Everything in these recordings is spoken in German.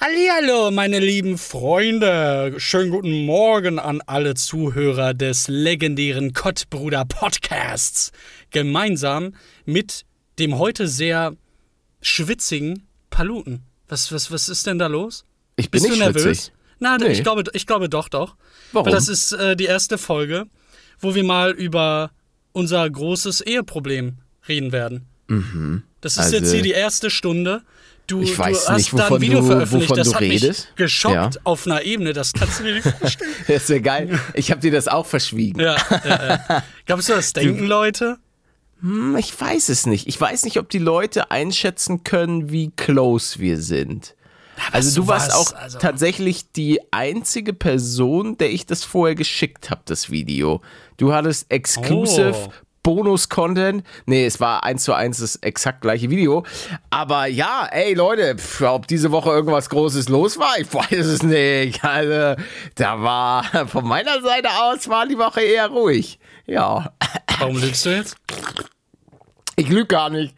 Hallihallo, meine lieben Freunde. Schönen guten Morgen an alle Zuhörer des legendären Kottbruder Podcasts. Gemeinsam mit dem heute sehr schwitzigen Paluten. Was, was, was ist denn da los? Ich bin Bist nicht du nervös? schwitzig. Nein, Nee. ich, glaube, ich glaube doch, doch. Warum? Weil das ist äh, die erste Folge, wo wir mal über unser großes Eheproblem reden werden. Das ist Also- jetzt hier die erste Stunde. Du, Ich weiß du hast nicht, wovon Video du- veröffentlicht, wovon das du hat redest. mich geschockt Ja. auf einer Ebene, das kannst du dir nicht vorstellen. Das ist ja geil. Ich habe dir das auch verschwiegen. ja, ja, ja. Glaubst du, das denken Leute? Hm, Ich weiß es nicht. Ich weiß nicht, ob die Leute einschätzen können, wie close wir sind. Also du warst auch also- tatsächlich die einzige Person, der ich das vorher geschickt habe, das Video. Du hattest exclusive Oh. Bonus-Content. Nee, es war eins zu eins das exakt gleiche Video. Aber ja, ey Leute, pf, ob diese Woche irgendwas Großes los war, ich weiß es nicht. Also, da war von meiner Seite aus war die Woche eher ruhig. Ja, Warum lügst du jetzt? ich lüge gar nicht.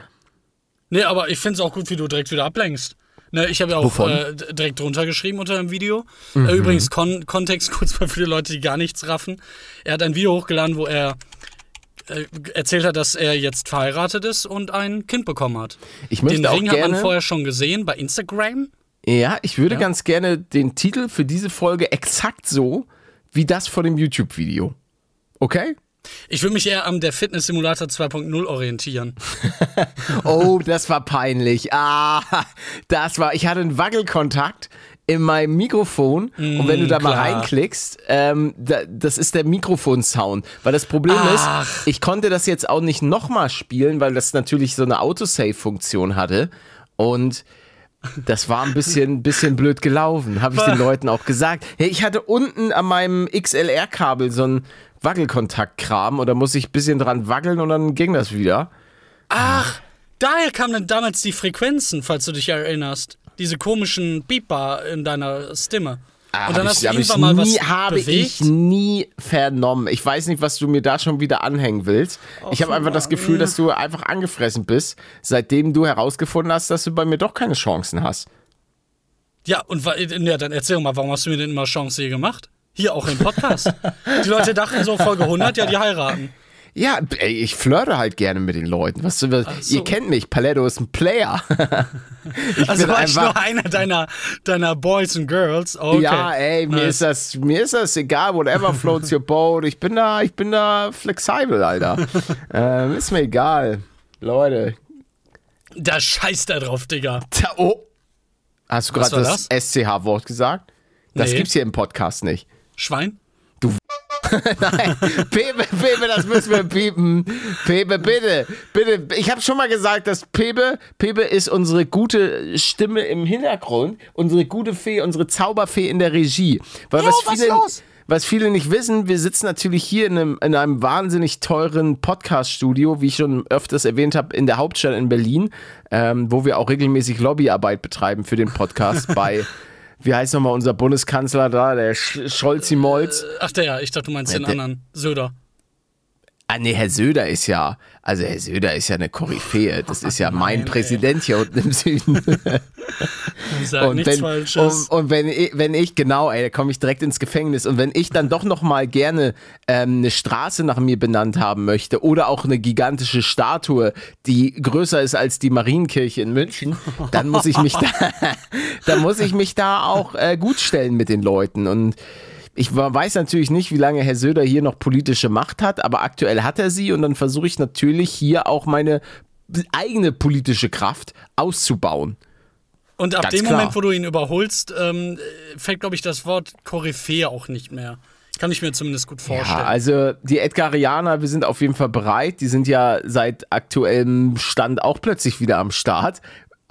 Nee, aber ich finde es auch gut, wie du direkt wieder ablenkst. Ne, ich habe ja auch äh, direkt drunter geschrieben unter dem Video. Mhm. Äh, übrigens, Kon Kontext kurz mal für die Leute, die gar nichts raffen. Er hat ein Video hochgeladen, wo er erzählt hat, dass er jetzt verheiratet ist und ein Kind bekommen hat. Ich möchte Den Ring hat man gerne- vorher schon gesehen bei Instagram. Ja, ich würde ganz gerne den Titel für diese Folge exakt so wie das von dem YouTube-Video. Okay? Ich würde mich eher am der Fitness Simulator 2.0 orientieren. Oh, das war peinlich. Ah, das war. Ich hatte einen Wackelkontakt in meinem Mikrofon und wenn du da mal klar. reinklickst, ähm, da, das ist der Mikrofonsound. Weil das Problem Ach. ist, ich konnte das jetzt auch nicht nochmal spielen, weil das natürlich so eine Autosave-Funktion hatte und das war ein bisschen, bisschen blöd gelaufen, habe ich den Leuten auch gesagt. Hey, ich hatte unten an meinem XLR-Kabel so einen Wackelkontakt-Kram und da muss ich ein bisschen dran wackeln und dann ging das wieder. Ach, daher kamen dann damals die Frequenzen, falls du dich erinnerst. Diese komischen Beeper in deiner Stimme. und dann Hab hast ich, du ich irgendwann mal was nie, habe bewegt. ich nie vernommen. Ich weiß nicht, was du mir da schon wieder anhängen willst. ich habe einfach das Gefühl, dass du einfach angefressen bist, seitdem du herausgefunden hast, dass du bei mir doch keine Chancen hast. Ja, und ja, dann erzähl mal, warum hast du mir denn immer Chance hier gemacht? Hier auch im Podcast. die Leute dachten so, Folge 100, ja, die heiraten. Ja, ey, ich flirte halt gerne mit den Leuten. Was, was, so. Ihr kennt mich, Paletto ist ein Player. ich Also bin war ich nur einer deiner, deiner Boys and Girls. Okay. Ja, ey, mir Nice. ist das, mir ist das egal, whatever floats your boat. Ich bin da, ich bin da flexibel, Alter. ähm, ist mir egal. Leute, Da scheißt er drauf, Digga. Tja, oh. Hast du gerade war das, SCH-Wort gesagt? Das Nee. gibt's hier im Podcast nicht. Schwein? Nein, Pepe, Pepe, das müssen wir piepen. Pepe, bitte, bitte. Ich habe schon mal gesagt, dass Pepe, Pepe ist unsere gute Stimme im Hintergrund, unsere gute Fee, unsere Zauberfee in der Regie. Weil was, was viele, los? was viele nicht wissen, wir sitzen natürlich hier in einem, in einem wahnsinnig teuren Podcast-Studio, wie ich schon öfters erwähnt habe, in der Hauptstadt in Berlin, ähm, wo wir auch regelmäßig Lobbyarbeit betreiben für den Podcast bei, wie heißt nochmal unser Bundeskanzler da, der Sch Scholzi-Molz. Ach der, ja, ich dachte, du meinst den der- anderen. Söder. Ah, nee, Herr Söder ist ja, also Herr Söder ist ja eine Koryphäe. Das ist ja mein Nein, Präsident hier unten im Süden. Und wenn, und, und wenn, ich, wenn ich, genau, ey, da komme ich direkt ins Gefängnis. Und wenn ich dann doch noch mal gerne ähm, eine Straße nach mir benannt haben möchte oder auch eine gigantische Statue, die größer ist als die Marienkirche in München, dann muss ich mich da, dann muss ich mich da auch äh, gut stellen mit den Leuten. Und ich weiß natürlich nicht, wie lange Herr Söder hier noch politische Macht hat, aber aktuell hat er sie und dann versuche ich natürlich hier auch meine eigene politische Kraft auszubauen. Und ab Ganz dem klar. Moment, wo du ihn überholst, ähm, fällt, glaube ich, das Wort Koryphäe auch nicht mehr. Kann ich mir zumindest gut vorstellen. Ja, also die Edgarianer, wir sind auf jeden Fall bereit. Die sind ja seit aktuellem Stand auch plötzlich wieder am Start.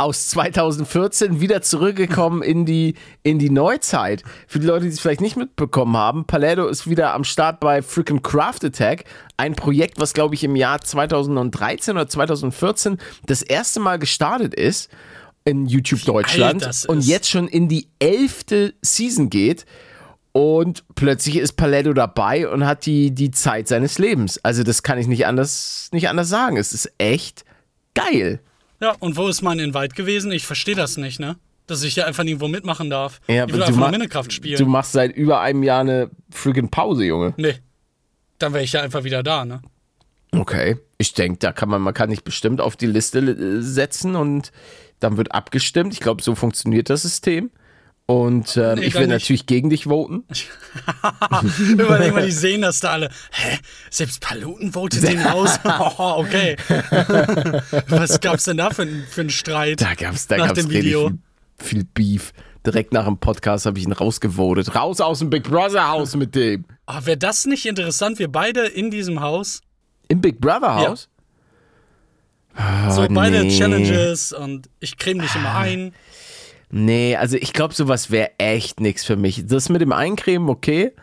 Aus 2014 wieder zurückgekommen in die, in die Neuzeit. Für die Leute, die es vielleicht nicht mitbekommen haben, Paletto ist wieder am Start bei Freaking Craft Attack. Ein Projekt, was, glaube ich, im Jahr 2013 oder 2014 das erste Mal gestartet ist in YouTube Deutschland und jetzt schon in die elfte Season geht. Und plötzlich ist Paletto dabei und hat die, die Zeit seines Lebens. Also, das kann ich nicht anders, nicht anders sagen. Es ist echt geil. Ja, und wo ist mein Invite gewesen? Ich verstehe das nicht, ne? dass ich ja einfach nirgendwo mitmachen darf. Ja, ich will einfach nur Minecraft spielen. Du machst seit über einem Jahr eine friggin' Pause, Junge. nee. Dann wäre ich ja einfach wieder da, ne? Okay. Ich denke, da kann man, man kann dich bestimmt auf die Liste äh, setzen und dann wird abgestimmt. Ich glaube, so funktioniert das System. Und ähm, Nee, ich nicht. natürlich gegen dich voten. Überleg mal, die sehen das da alle. Hä? Selbst Paluten votet den raus? oh, okay. Was gab's denn da für, für einen Streit? Da gab's, da Nach gab's dem richtig Video. viel, viel Beef. Direkt nach dem Podcast habe ich ihn rausgevotet. Raus aus dem Big Brother Haus mit dem. Ah, Wäre das nicht interessant? Wir beide in diesem Haus, Im Big Brother Haus? so beide Ah, nee. Challenges und ich creme dich immer ein. Nee, also ich glaube, sowas wäre echt nichts für mich. Das mit dem Eincremen, okay.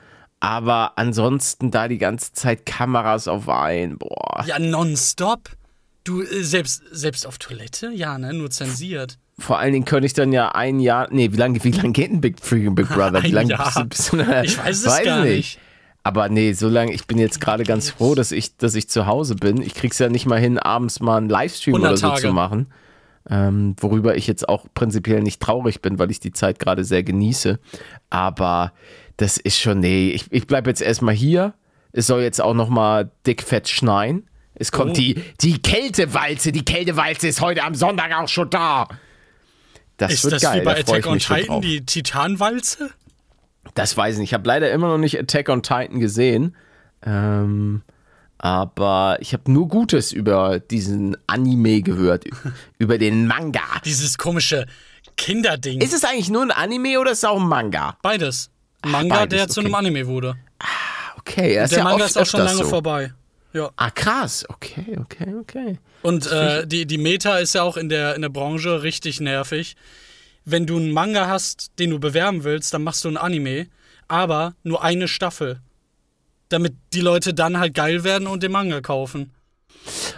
Aber ansonsten da die ganze Zeit Kameras auf ein, boah. Ja, nonstop. Du, äh, selbst, selbst auf Toilette? Ja, ne? Nur zensiert. Vor allen Dingen könnte ich dann ja ein Jahr. Nee, wie lange wie lang geht ein Big Freaking Big Brother? Wie lange bist du, bist du Ich weiß es gar nicht. Aber nee, so lange, ich bin jetzt gerade ganz froh, dass ich, dass ich zu Hause bin. Ich krieg's ja nicht mal hin, abends mal einen Livestream 100 oder so Tage. zu machen. Ähm, worüber ich jetzt auch prinzipiell nicht traurig bin, weil ich die Zeit gerade sehr genieße. Aber das ist schon, nee, ich, ich bleibe jetzt erstmal hier. Es soll jetzt auch noch mal dick fett schneien. Es kommt Oh. die, die Kältewalze. Die Kältewalze ist heute am Sonntag auch schon da. Das Ist wird das geil, wie bei da Attack on Titan, die Titanwalze? Das weiß ich nicht. Ich habe leider immer noch nicht Attack on Titan gesehen. Ähm, aber ich habe nur Gutes über diesen Anime gehört. über den Manga. Dieses komische Kinderding. Ist es eigentlich nur ein Anime oder ist es auch ein Manga? beides. Manga, beides, der zu okay. einem Anime wurde. Okay, er ist Der ja Manga oft ist auch schon lange so. vorbei. Ja. Ah, krass. Okay, okay, okay. Und äh, die, die Meta ist ja auch in der, in der Branche richtig nervig. Wenn du einen Manga hast, den du bewerben willst, dann machst du ein Anime, aber nur eine Staffel. Damit die Leute dann halt geil werden und den Manga kaufen.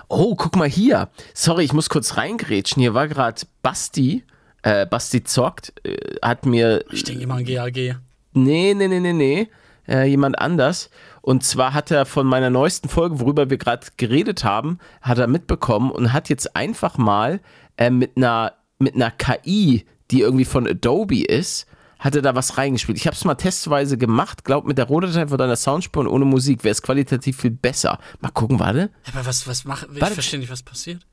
Oh, guck mal hier. Sorry, ich muss kurz reingrätschen. Hier war gerade Basti. Äh, Basti zockt. Äh, hat mir Ich denke immer an GAG. Nee, nee, nee, nee, nee. Äh, jemand anders. Und zwar hat er von meiner neuesten Folge, worüber wir gerade geredet haben, hat er mitbekommen und hat jetzt einfach mal äh, mit einer mit einer KI, die irgendwie von Adobe ist, hat er da was reingespielt. Ich habe es mal testweise gemacht. Glaub, mit der Rohdatei von deiner Soundspur und ohne Musik wäre es qualitativ viel besser. Mal gucken, warte. Aber was, was macht. Ich verstehe nicht, was passiert.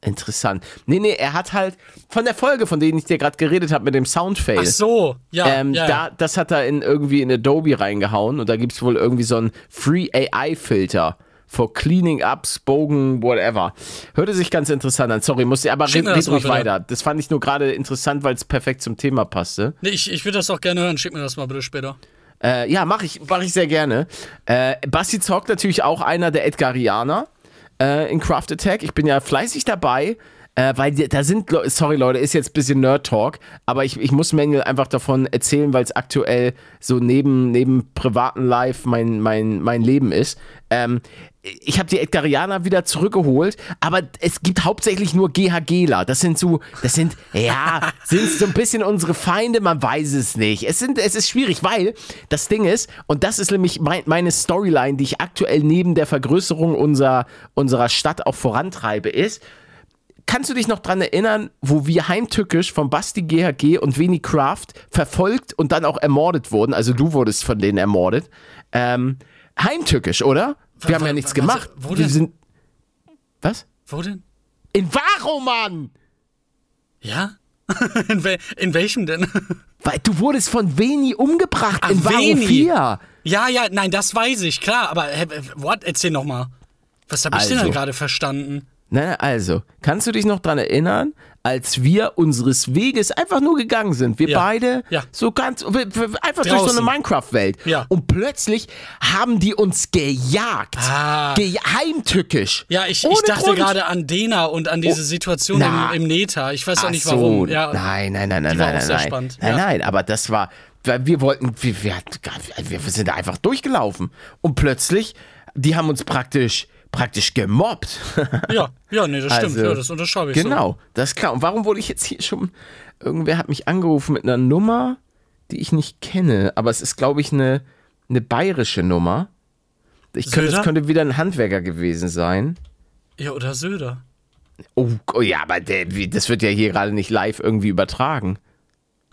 Interessant. Nee, nee, er hat halt von der Folge, von denen ich dir gerade geredet habe, mit dem Soundfail. Ach so, ja. Ähm, ja, da, das hat er in irgendwie in Adobe reingehauen und da gibt es wohl irgendwie so einen Free AI-Filter for cleaning up, spoken, whatever. Hörte sich ganz interessant an. Sorry, musste aber Schick red, red ruhig weiter. Das fand ich nur gerade interessant, weil es perfekt zum Thema passte. Nee, ich, ich würde das auch gerne hören. Schick mir das mal bitte später. Äh, ja, mache ich, mach ich sehr gerne. Äh, Basti zockt natürlich auch einer der Edgarianer äh, in Craft Attack. Ich bin ja fleißig dabei. Äh, weil da sind, sorry Leute, ist jetzt ein bisschen Nerd-Talk, aber ich, ich muss Mängel einfach davon erzählen, weil es aktuell so neben, neben privaten Life mein, mein, mein Leben ist. Ähm, ich habe die Edgarianer wieder zurückgeholt, aber es gibt hauptsächlich nur GHGler. Das sind so, das sind, ja, sind so ein bisschen unsere Feinde, man weiß es nicht. Es, sind, es ist schwierig, weil das Ding ist, und das ist nämlich mein, meine Storyline, die ich aktuell neben der Vergrößerung unserer, unserer Stadt auch vorantreibe, ist, Kannst du dich noch dran erinnern, wo wir heimtückisch von Basti GHG und Veni Craft verfolgt und dann auch ermordet wurden? Also du wurdest von denen ermordet. Ähm, heimtückisch, oder? Wir haben wa- ja nichts wa- gemacht. wo wir denn? sind. Was? Wo denn? In Varo, Mann! Ja? in, wel in welchem denn? Weil du wurdest von Veni umgebracht Ach, in Varo Veni. 4. ja, ja, nein, das weiß ich, klar. Aber, hä, what? Erzähl noch mal. Was habe ich denn Also. da gerade verstanden? Na, also, kannst du dich noch dran erinnern, als wir unseres Weges einfach nur gegangen sind? Wir Ja. beide Ja. so ganz, einfach durch so Draußen. eine Minecraft-Welt. Ja. Und plötzlich haben die uns gejagt. Ah. Ge heimtückisch. Ja, ich, ich dachte Grund. gerade an Dena und an diese Situation na. im, im Neta. Ich weiß auch Ach nicht so, warum. Ja, nein, nein, nein, nein, nein, nein, spannend, Nein, nein, aber das war, weil wir wollten, wir, wir, wir sind da einfach durchgelaufen. Und plötzlich, die haben uns praktisch, praktisch gemobbt. ja, ja, nee, das stimmt. Also, ja, das unterschreibe ich so. Genau, das ist klar. Und warum wurde ich jetzt hier schon. Irgendwer hat mich angerufen mit einer Nummer, die ich nicht kenne, aber es ist, glaube ich, eine, eine bayerische Nummer. Ich könnte, Söder? das könnte wieder ein Handwerker gewesen sein. Ja, oder Söder. Oh, oh ja, aber der, das wird ja hier gerade nicht live irgendwie übertragen.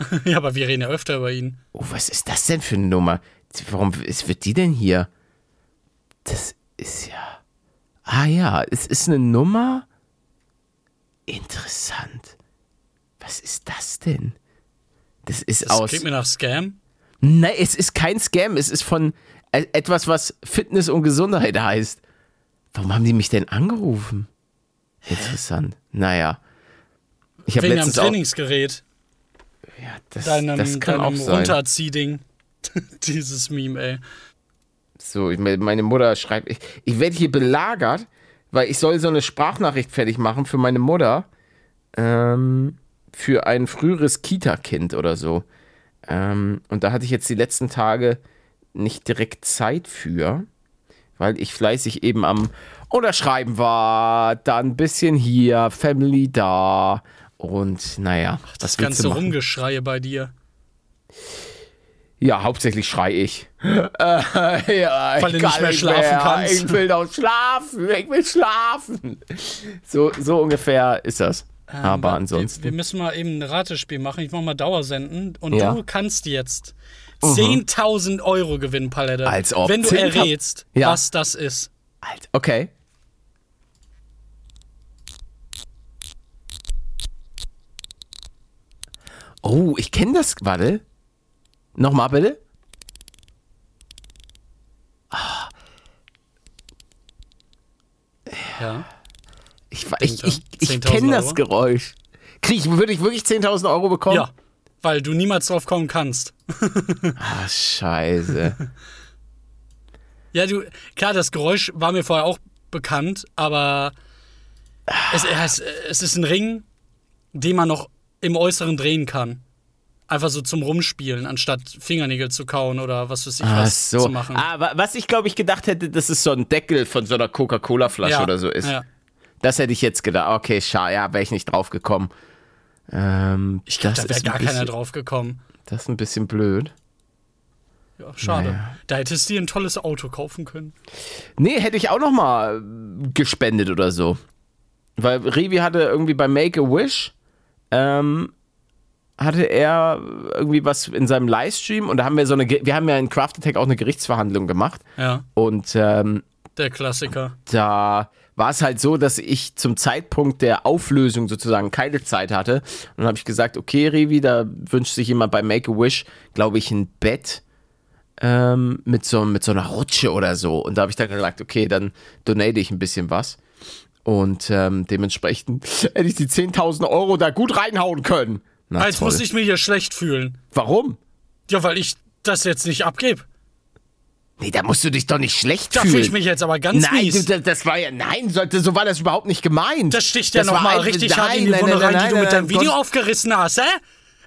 ja, aber wir reden ja öfter über ihn. Oh, was ist das denn für eine Nummer? Warum ist, wird die denn hier? Das ist ja. Ah ja, es ist eine Nummer. Interessant. Was ist das denn? Das ist Das aus. klingt mir nach Scam. Nein, es ist kein Scam. Es ist von äh, etwas, was Fitness und Gesundheit heißt. Warum haben die mich denn angerufen? Interessant. Naja. Ich habe letztens auch. Trainingsgerät. Ja, das, Deinem, das kann deinem auch sein. Runterziehding. Dieses Meme, ey. So, meine Mutter schreibt, ich, ich werde hier belagert, weil ich soll so eine Sprachnachricht fertig machen für meine Mutter, ähm, für ein früheres Kita-Kind oder so. Ähm, und da hatte ich jetzt die letzten Tage nicht direkt Zeit für, weil ich fleißig eben am Unterschreiben war, dann ein bisschen hier, Family da und naja, Das was willst ganze? Rumgeschreie bei dir. Ja, hauptsächlich schrei ich. Äh, ja, Weil ich du nicht mehr schlafen kannst. Ich will doch schlafen. Ich will schlafen. So, so ungefähr ist das. Aber Ähm, ansonsten. Wir, wir müssen mal eben ein Ratespiel machen. Ich mach mal Dauersenden. Und Ja. Mhm. du kannst jetzt 10.000 Euro gewinnen, Palette. Als ob. Wenn du 10.000 errätst, Ja. was das ist. Alt. Okay. Oh, ich kenne das. Warte. Nochmal bitte. Ja. Ich, ich, ich, ich 10.000 kenne das? Geräusch. Krieg ich, würde ich wirklich 10.000 Euro bekommen? Ja. Weil du niemals drauf kommen kannst. Ah, scheiße. Ja, du, klar, das Geräusch war mir vorher auch bekannt, aber es, es, es ist ein Ring, den man noch im Äußeren drehen kann. Einfach so zum Rumspielen, anstatt Fingernägel zu kauen oder was weiß ich Ach was so. zu machen. Ah, wa- was ich glaube ich gedacht hätte, dass es so ein Deckel von so einer Coca-Cola-Flasche ja, oder so ist. Ja. Das hätte ich jetzt gedacht. Okay, schade, ja, wäre ich nicht drauf gekommen. Ähm, Ich glaube, das da wäre gar keiner bisschen- drauf gekommen. Das ist ein bisschen blöd. Ja, schade. Naja. Da hättest du dir ein tolles Auto kaufen können. Nee, hätte ich auch noch mal äh, gespendet oder so. Weil Revi hatte irgendwie bei Make-A-Wish, ähm, hatte er irgendwie was in seinem Livestream und da haben wir so eine, wir haben ja in Craft Attack auch eine Gerichtsverhandlung gemacht Ja, und ähm, der Klassiker. da war es halt so, dass ich zum Zeitpunkt der Auflösung sozusagen keine Zeit hatte. Und dann habe ich gesagt, okay, Revi, da wünscht sich jemand bei Make-A-Wish, glaube ich, ein Bett ähm, mit, so, mit so einer Rutsche oder so. Und da habe ich dann gesagt, okay, dann donate ich ein bisschen was. Und ähm, dementsprechend hätte ich die 10.000 Euro da gut reinhauen können. Na, Jetzt toll. muss ich mich hier schlecht fühlen. Warum? Ja, weil ich das jetzt nicht abgebe. Nee, da musst du dich doch nicht schlecht Da fühlen. fühle ich mich jetzt aber ganz Nein, mies. du, das, war ja, nein, sollte, so war das überhaupt nicht gemeint. Das sticht ja nochmal richtig hart in die nein, Wunde nein, rein, nein, die du nein, mit deinem nein, Video aufgerissen hast, hä?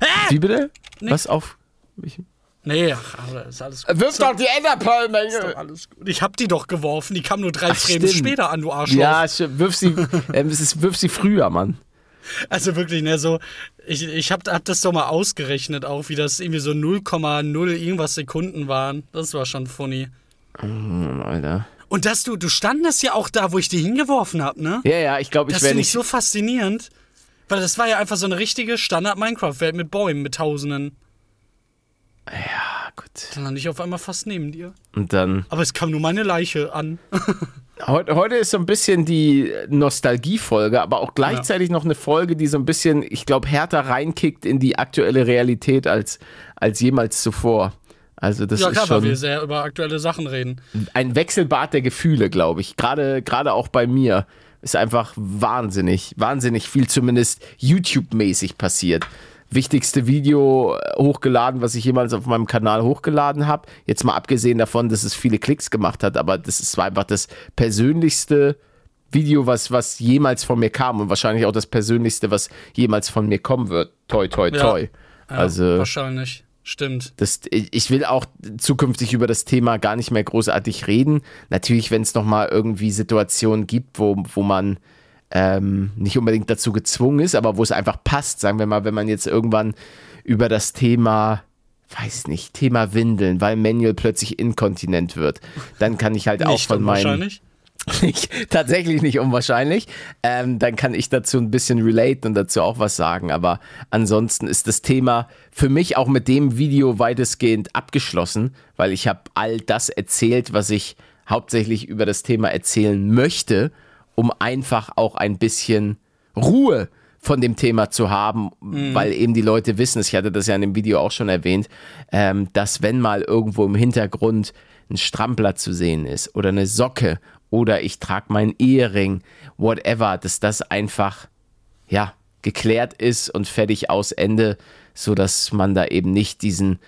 Hä? Wie bitte? Was auf? Ich, Nee, ach, ist alles gut. wirf doch die Enderpearl, mein Ist doch alles gut. Ich hab die doch geworfen, die kam nur drei Ach, Frames stimmt. später an, du Arschloch. Ja, wirf sie, ist, wirf sie früher, Mann. Also wirklich, ne, so, ich, ich hab, hab das doch mal ausgerechnet auch, wie das irgendwie so 0,0 irgendwas Sekunden waren. Das war schon funny. Alter. Und dass du, du standest ja auch da, wo ich die hingeworfen hab, ne? Ja, ja, ich glaube, ich Das wäre finde ich nicht. so faszinierend. Weil das war ja einfach so eine richtige Standard-Minecraft-Welt mit Bäumen, mit Tausenden. ah, gut. Dann lande ich auf einmal fast neben dir. Und dann. Aber es kam nur meine Leiche an. Heute, heute ist so ein bisschen die Nostalgie-Folge, aber auch gleichzeitig noch eine Folge, die so ein bisschen, ich glaube, härter reinkickt in die aktuelle Realität als, als jemals zuvor. Also, das ja, ist klar, weil wir schon sehr über aktuelle Sachen reden. ein Wechselbad der Gefühle, glaube ich. Gerade, gerade auch bei mir ist einfach wahnsinnig, wahnsinnig viel zumindest YouTube-mäßig passiert. Wichtigste Video äh, hochgeladen, was ich jemals auf meinem Kanal hochgeladen habe. Jetzt mal abgesehen davon, dass es viele Klicks gemacht hat, aber das ist einfach das persönlichste Video, was, was jemals von mir kam und wahrscheinlich auch das persönlichste, was jemals von mir kommen wird. Toi, toi, Ja. toi. Ja, also Wahrscheinlich. Stimmt. das, ich will auch zukünftig über das Thema gar nicht mehr großartig reden. Natürlich, wenn es nochmal irgendwie Situationen gibt, wo, wo man ähm, nicht unbedingt dazu gezwungen ist, aber wo es einfach passt. Sagen wir mal, wenn man jetzt irgendwann über das Thema, weiß nicht, Thema Windeln, weil Manuel plötzlich inkontinent wird, dann kann ich halt auch Nicht von dann meinen. Nicht, tatsächlich nicht unwahrscheinlich. Ähm, dann kann ich dazu ein bisschen relate und dazu auch was sagen. Aber ansonsten ist das Thema für mich auch mit dem Video weitestgehend abgeschlossen, weil ich habe all das erzählt, was ich hauptsächlich über das Thema erzählen möchte, um einfach auch ein bisschen Ruhe von dem Thema zu haben, mhm. weil eben die Leute wissen, ich hatte das ja in dem Video auch schon erwähnt, ähm, dass wenn mal irgendwo im Hintergrund ein Strampler zu sehen ist oder eine Socke oder ich trage meinen Ehering, whatever, dass das einfach, ja, geklärt ist und fertig aus Ende, sodass man da eben nicht diesen,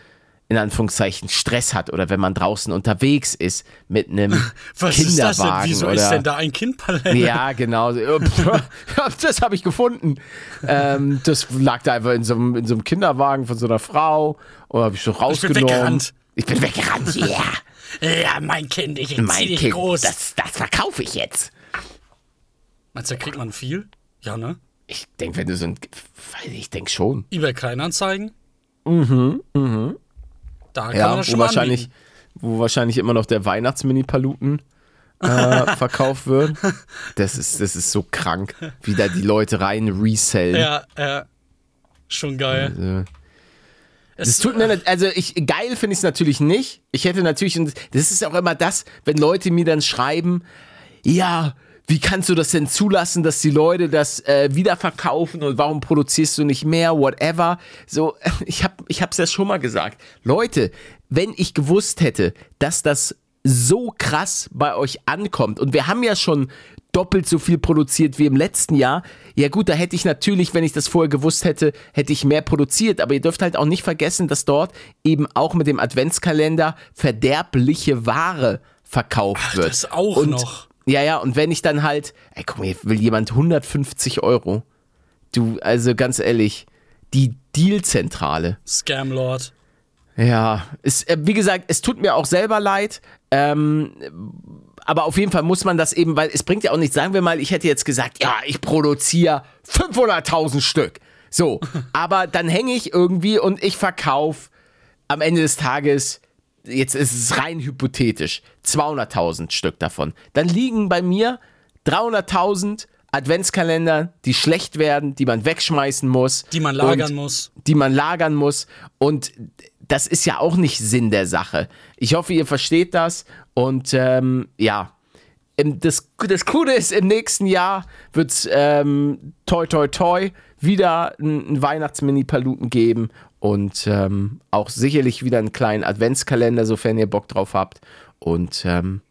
in Anführungszeichen, Stress hat oder wenn man draußen unterwegs ist mit einem Was Kinderwagen. Ist das denn? Wieso oder, ist denn da ein Kindpalett? Ja, genau. das habe ich gefunden. Ähm, das lag da einfach in so, einem, in so einem Kinderwagen von so einer Frau und habe ich so rausgenommen. Ich bin weggerannt. Ich bin weggerannt, ja. Yeah. Ja, mein Kind, ich mein dich kind, groß. Das, das verkaufe ich jetzt. Meinst du, da kriegt man viel? Ja, ne? Ich denke, wenn du so ein. Ich denke schon. eBay Kleinanzeigen? Mhm, mhm. Da kann ja, man das schon wo wahrscheinlich, anbieten. wo wahrscheinlich immer noch der Weihnachtsmini-Paluten äh, verkauft wird. Das ist, das ist so krank, wie da die Leute rein resellen. Ja, ja. Schon geil. Also, es tut mir also ich geil finde ich es natürlich nicht. Ich hätte natürlich und das ist auch immer das, wenn Leute mir dann schreiben, ja, wie kannst du das denn zulassen, dass die Leute das äh, wiederverkaufen und warum produzierst du nicht mehr, whatever. So, ich habe ich hab's ja schon mal gesagt. Leute, wenn ich gewusst hätte, dass das so krass bei euch ankommt und wir haben ja schon doppelt so viel produziert wie im letzten Jahr. Ja gut, da hätte ich natürlich, wenn ich das vorher gewusst hätte, hätte ich mehr produziert. Aber ihr dürft halt auch nicht vergessen, dass dort eben auch mit dem Adventskalender verderbliche Ware verkauft Ach, wird. Das auch und, noch. Ja, ja, und wenn ich dann halt, ey, guck mal, will jemand 150 Euro. Du, also ganz ehrlich, die Dealzentrale. Scamlord. Ja, es, äh, wie gesagt, es tut mir auch selber leid. Ähm, aber auf jeden Fall muss man das eben, weil es bringt ja auch nichts. Sagen wir mal, ich hätte jetzt gesagt, ja, ich produziere 500.000 Stück. So, aber dann hänge ich irgendwie und ich verkaufe am Ende des Tages, jetzt ist es rein hypothetisch, 200.000 Stück davon. Dann liegen bei mir 300.000 Adventskalender, die schlecht werden, die man wegschmeißen muss. Die man lagern muss. Die man lagern muss. Und das ist ja auch nicht Sinn der Sache. Ich hoffe, ihr versteht das. Und ähm, ja, das, das Coole ist, im nächsten Jahr wird es ähm, toi toi toi wieder einen Weihnachtsmini-Paluten geben und ähm, auch sicherlich wieder einen kleinen Adventskalender, sofern ihr Bock drauf habt. Und ähm,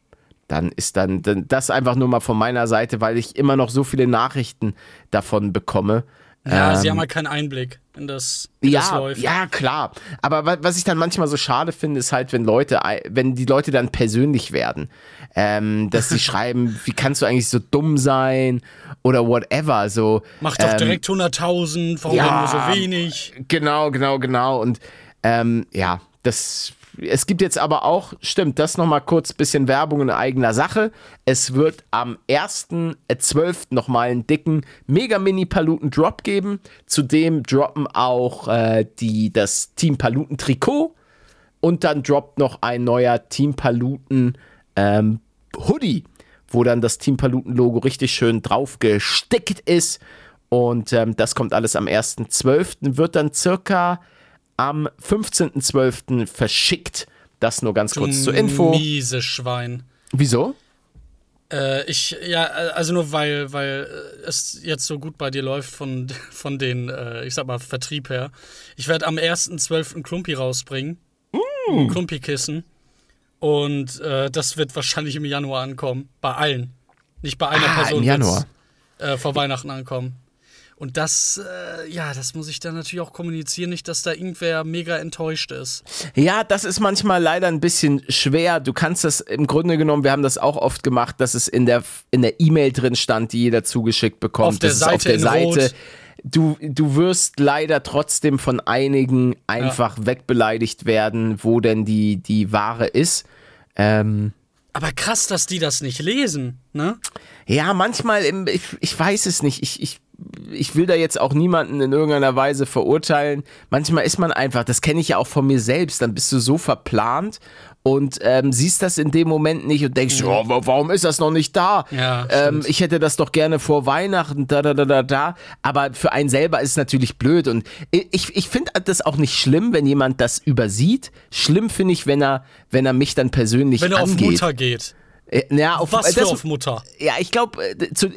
dann ist dann, das einfach nur mal von meiner Seite, weil ich immer noch so viele Nachrichten davon bekomme. Ja, ähm, sie haben halt keinen Einblick in das, wie ja, das läuft. Ja, klar. Aber was ich dann manchmal so schade finde, ist halt, wenn Leute, wenn die Leute dann persönlich werden, ähm, dass sie schreiben, wie kannst du eigentlich so dumm sein oder whatever. So, Mach doch ähm, direkt 100.000, warum ja, nur so wenig? Genau, genau, genau. Und ähm, ja, das es gibt jetzt aber auch, stimmt, das nochmal kurz bisschen Werbung in eigener Sache. Es wird am 1.12. nochmal einen dicken Mega-Mini-Paluten-Drop geben. Zudem droppen auch äh, die, das Team Paluten-Trikot. Und dann droppt noch ein neuer Team Paluten ähm, Hoodie, wo dann das Team Paluten-Logo richtig schön drauf gestickt ist. Und ähm, das kommt alles am 1.12. Wird dann circa am 15.12. verschickt. Das nur ganz kurz zur Info. Miese Schwein. Wieso? Äh, ich, ja, also nur weil, weil es jetzt so gut bei dir läuft von, von den, äh, ich sag mal, Vertrieb her. Ich werde am 1.12. Klumpi rausbringen. Mm. Klumpi-Kissen. Und äh, das wird wahrscheinlich im Januar ankommen. Bei allen. Nicht bei einer ah, Person. Im Januar. Äh, vor Weihnachten ankommen. Und das, äh, ja, das muss ich dann natürlich auch kommunizieren, nicht, dass da irgendwer mega enttäuscht ist. Ja, das ist manchmal leider ein bisschen schwer. Du kannst das im Grunde genommen, wir haben das auch oft gemacht, dass es in der in der E-Mail drin stand, die jeder zugeschickt bekommt. Auf der das Seite. auf der Seite. Du, du wirst leider trotzdem von einigen einfach ja. wegbeleidigt werden, wo denn die, die Ware ist. Ähm, aber krass, dass die das nicht lesen, ne? Ja, manchmal, im, ich, ich weiß es nicht. Ich, ich ich will da jetzt auch niemanden in irgendeiner Weise verurteilen. Manchmal ist man einfach, das kenne ich ja auch von mir selbst, dann bist du so verplant und ähm, siehst das in dem Moment nicht und denkst, oh, warum ist das noch nicht da? Ja, ähm, ich hätte das doch gerne vor Weihnachten, da, da, da, da, da. Aber für einen selber ist es natürlich blöd und ich, ich finde das auch nicht schlimm, wenn jemand das übersieht. Schlimm finde ich, wenn er, wenn er mich dann persönlich Wenn er auf angeht. Mutter geht. Äh, Ja, auf, Was äh, für das, auf Mutter? ja, ich glaube,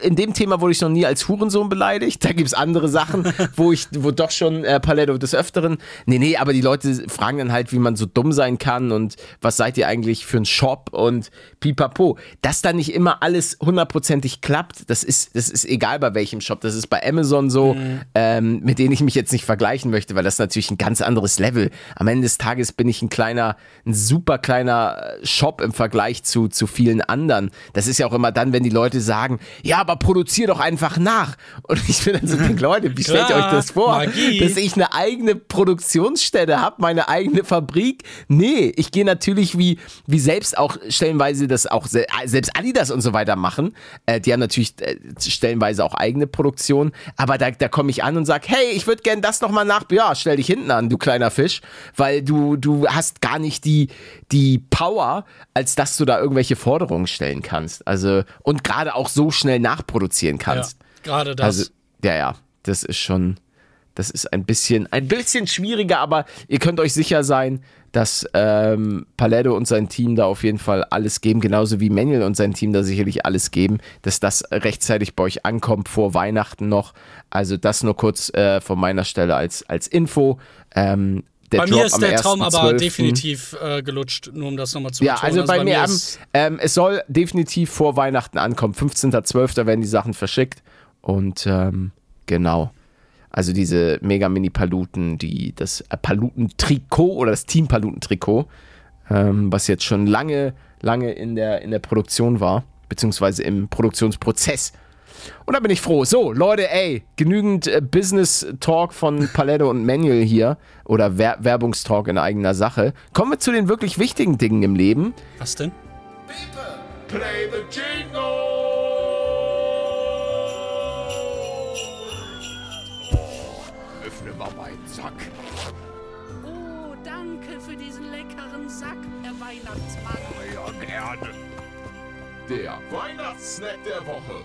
in dem Thema wurde ich noch nie als Hurensohn beleidigt. Da gibt es andere Sachen, wo ich, wo doch schon äh, Paletto des Öfteren. Nee, nee, aber die Leute fragen dann halt, wie man so dumm sein kann und was seid ihr eigentlich für ein Shop und pipapo. Dass da nicht immer alles hundertprozentig klappt, das ist, das ist egal bei welchem Shop. Das ist bei Amazon so, ähm, mit denen ich mich jetzt nicht vergleichen möchte, weil das ist natürlich ein ganz anderes Level. Am Ende des Tages bin ich ein kleiner, ein super kleiner Shop im Vergleich zu, zu vielen anderen. Das ist ja auch immer dann, wenn die Leute sagen, ja, aber produzier doch einfach nach. Und ich bin dann so, denke, Leute, wie stellt ihr euch das vor? Magie. Dass ich eine eigene Produktionsstätte habe, meine eigene Fabrik? Nee, ich gehe natürlich wie, wie selbst auch stellenweise das auch, se- selbst Adidas und so weiter machen. Äh, die haben natürlich äh, stellenweise auch eigene Produktion. Aber da, da komme ich an und sage, hey, ich würde gern das nochmal nach. Ja, stell dich hinten an, du kleiner Fisch. Weil du, du hast gar nicht die, die Power, als dass du da irgendwelche Forderungen stellen kannst. Also, und gerade auch so schnell nachproduzieren Ja, kannst. gerade das. Also, ja, ja, das ist schon, das ist ein bisschen, ein bisschen schwieriger, aber ihr könnt euch sicher sein, dass ähm, Paletto und sein Team da auf jeden Fall alles geben, genauso wie Manuel und sein Team da sicherlich alles geben, dass das rechtzeitig bei euch ankommt, vor Weihnachten noch. Also das nur kurz äh, von meiner Stelle als, als Info. Ähm, der bei Drop mir ist der Traum aber 1.12.. definitiv äh, gelutscht, nur um das nochmal zu Ja, betonen. also bei, mir, am, ist- ähm, es soll definitiv vor Weihnachten ankommen. 15.12. werden die Sachen verschickt. Und ähm, genau. Also diese mega mini Paluten, die das äh, Paluten-Trikot oder das Team Paluten-Trikot, ähm, was jetzt schon lange, lange in der, in der Produktion war, beziehungsweise im Produktionsprozess. Und da bin ich froh. So, Leute, ey, genügend äh, Business-Talk von Paletto und Manuel hier oder Wer Werbungstalk in eigener Sache. Kommen wir zu den wirklich wichtigen Dingen im Leben. Was denn? Play the jingle! Öffne mal meinen Sack. Oh, danke für diesen leckeren Sack, Herr Weihnachtsmann. Ja, gerne. Der Weihnachtssnack der Woche.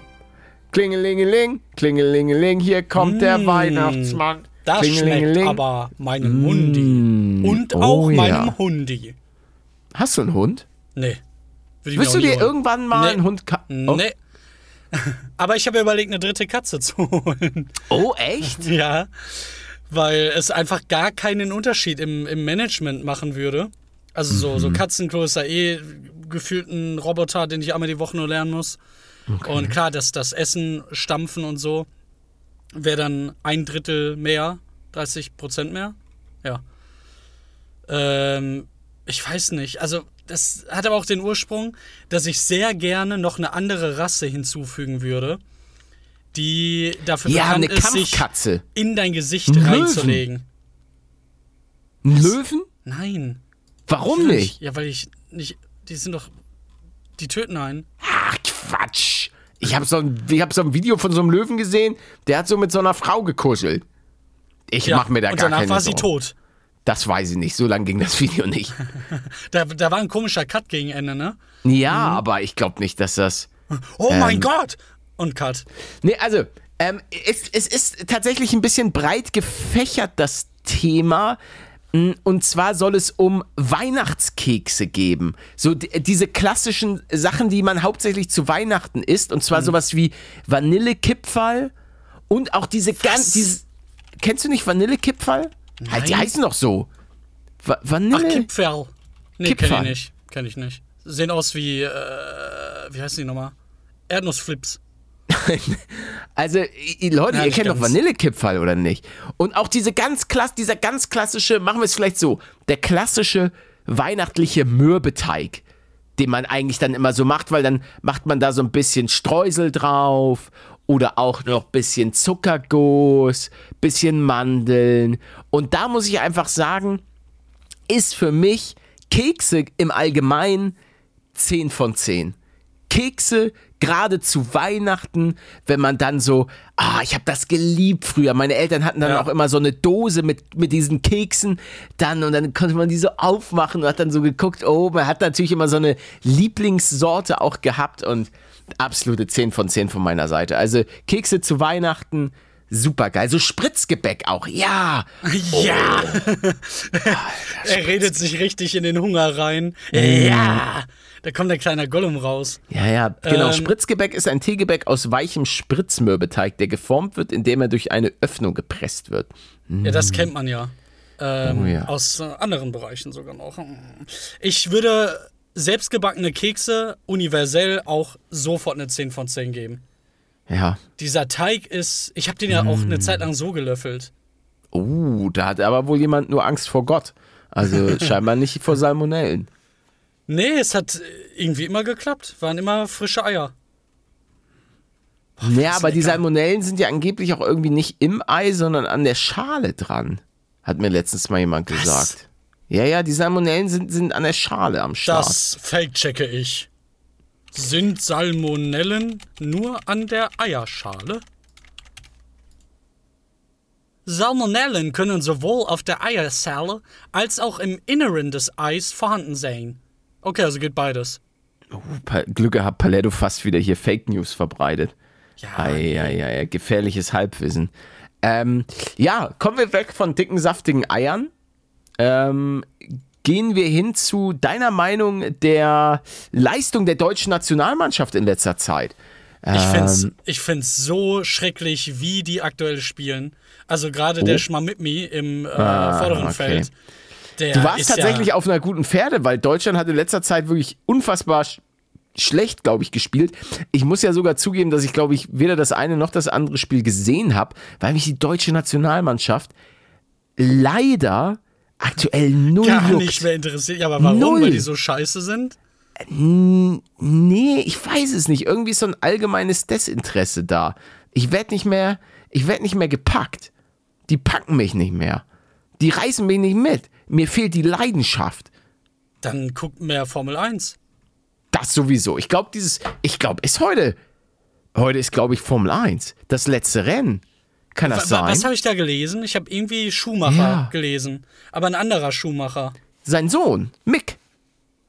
Klingelingeling, klingelingeling, hier kommt der Mm. Weihnachtsmann. Das schmeckt aber meinem Mundi. Und oh auch ja. meinem Hundi. Hast du einen Hund? Nee. Willst du dir holen. irgendwann mal Nee. einen Hund ka oh. Nee. Aber ich habe überlegt, eine dritte Katze zu holen. oh, echt? ja. Weil es einfach gar keinen Unterschied im, im Management machen würde. Also so, Mhm. so Katzenklo ist ja eh gefühlt ein Roboter, den ich einmal die Woche nur lernen muss. Und klar, das, das Essen, Stampfen und so wäre dann ein Drittel mehr, 30 Prozent mehr. Ja. Ähm, ich weiß nicht. Also, das hat aber auch den Ursprung, dass ich sehr gerne noch eine andere Rasse hinzufügen würde, die dafür Ja, bekannt eine ist, sich in dein Gesicht Löwen. reinzulegen. Ein Löwen? Nein. Warum nicht? Ja, weil ich nicht. Die sind doch. Die töten einen. Ach, Quatsch. Ich habe so, ein, ich hab so ein Video von so einem Löwen gesehen, der hat so mit so einer Frau gekuschelt. Ich Ja, mach mir da und gar danach keine war sie Sorgen. tot. Das weiß ich nicht. So lang ging das Video nicht. Da, da war ein komischer Cut gegen Ende, ne? Ja, aber ich glaube nicht, dass das. Oh mein Ähm. Gott! Und Cut. Nee, also, ähm, es, es ist tatsächlich ein bisschen breit gefächert, das Thema. Und zwar soll es um Weihnachtskekse geben. So diese klassischen Sachen, die man hauptsächlich zu Weihnachten isst. Und zwar sowas wie Vanillekipferl und auch diese ganz. Kennst du nicht Vanillekipferl? Halt, die heißen doch so. Va Ach, Vanille? Kipferl. Nee, kenn Kipferl. ich nicht. Kenn ich nicht. Sehen aus wie, äh, wie heißen die nochmal? Erdnussflips. Also, Leute, Ja, ihr kennt doch. Vanillekipferl, oder nicht? Und auch diese ganz klass, dieser ganz klassische, machen wir es vielleicht so, der klassische weihnachtliche Mürbeteig, den man eigentlich dann immer so macht, weil dann macht man da so ein bisschen Streusel drauf oder auch noch ein bisschen Zuckerguss, bisschen Mandeln. Und da muss ich einfach sagen, ist für mich Kekse im Allgemeinen 10 von 10. Kekse, gerade zu Weihnachten, wenn man dann so, ah, ich habe das geliebt früher. Meine Eltern hatten dann Ja. auch immer so eine Dose mit, mit diesen Keksen dann und dann konnte man die so aufmachen und hat dann so geguckt, oh, man hat natürlich immer so eine Lieblingssorte auch gehabt und absolute 10 von 10 von meiner Seite. Also Kekse zu Weihnachten, super geil. So Spritzgebäck auch, ja. Ja! er redet sich richtig in den Hunger rein. Ja! Da kommt ein kleiner Gollum raus. Ja, ja, genau. Ähm, Spritzgebäck ist ein Teegebäck aus weichem Spritzmürbeteig, der geformt wird, indem er durch eine Öffnung gepresst wird. Ja, das kennt man ja. Ähm, Oh ja. Aus äh, anderen Bereichen sogar noch. Ich würde selbstgebackene Kekse universell auch sofort eine 10 von 10 geben. Ja. Dieser Teig ist, ich habe den ja auch eine Zeit lang so gelöffelt. Uh, da hat aber wohl jemand nur Angst vor Gott. Also scheinbar nicht vor Salmonellen. Nee, es hat irgendwie immer geklappt. Waren immer frische Eier. Ja, aber die. Salmonellen sind ja angeblich auch irgendwie nicht im Ei, sondern an der Schale dran. Hat mir letztens mal jemand Was? gesagt. Ja, ja, die Salmonellen sind, sind an der Schale am Start. Das fake-checke ich. Sind Salmonellen nur an der Eierschale? Salmonellen können sowohl auf der Eierschale als auch im Inneren des Eis vorhanden sein. Okay, also geht beides. Pa Glück gehabt, Paletto fast wieder hier Fake News verbreitet. Ja, Eieiei, gefährliches Halbwissen. Ähm, ja, kommen wir weg von dicken, saftigen Eiern. Ähm, gehen wir hin zu deiner Meinung der Leistung der deutschen Nationalmannschaft in letzter Zeit. ich find's, Ähm, ich find's so schrecklich, wie die aktuell spielen. Also gerade der Schmamitmi im äh, vorderen Oh. Ah, okay. Feld. Du warst tatsächlich ja, auf einer guten Pferde, weil Deutschland hat in letzter Zeit wirklich unfassbar sch schlecht, glaube ich, gespielt. Ich muss ja sogar zugeben, dass ich, glaube ich, weder das eine noch das andere Spiel gesehen habe, weil mich die deutsche Nationalmannschaft leider aktuell null gar juckt. nicht mehr interessiert. Ja, aber warum? Null. Weil die so scheiße sind? Nee, ich weiß es nicht. Irgendwie ist so ein allgemeines Desinteresse da. Ich werde nicht mehr, ich werde nicht mehr gepackt. Die packen mich nicht mehr. Die reißen mich nicht mit. Mir fehlt die Leidenschaft. Dann guckt mehr Formel 1. Das sowieso. Ich glaube, dieses, ich glaube, ist heute, heute ist, glaube ich, Formel 1. Das letzte Rennen. Kann das wa- Was sein? habe ich da gelesen? Ich habe irgendwie Schumacher Ja. gelesen. Aber ein anderer Schumacher. Sein Sohn, Mick.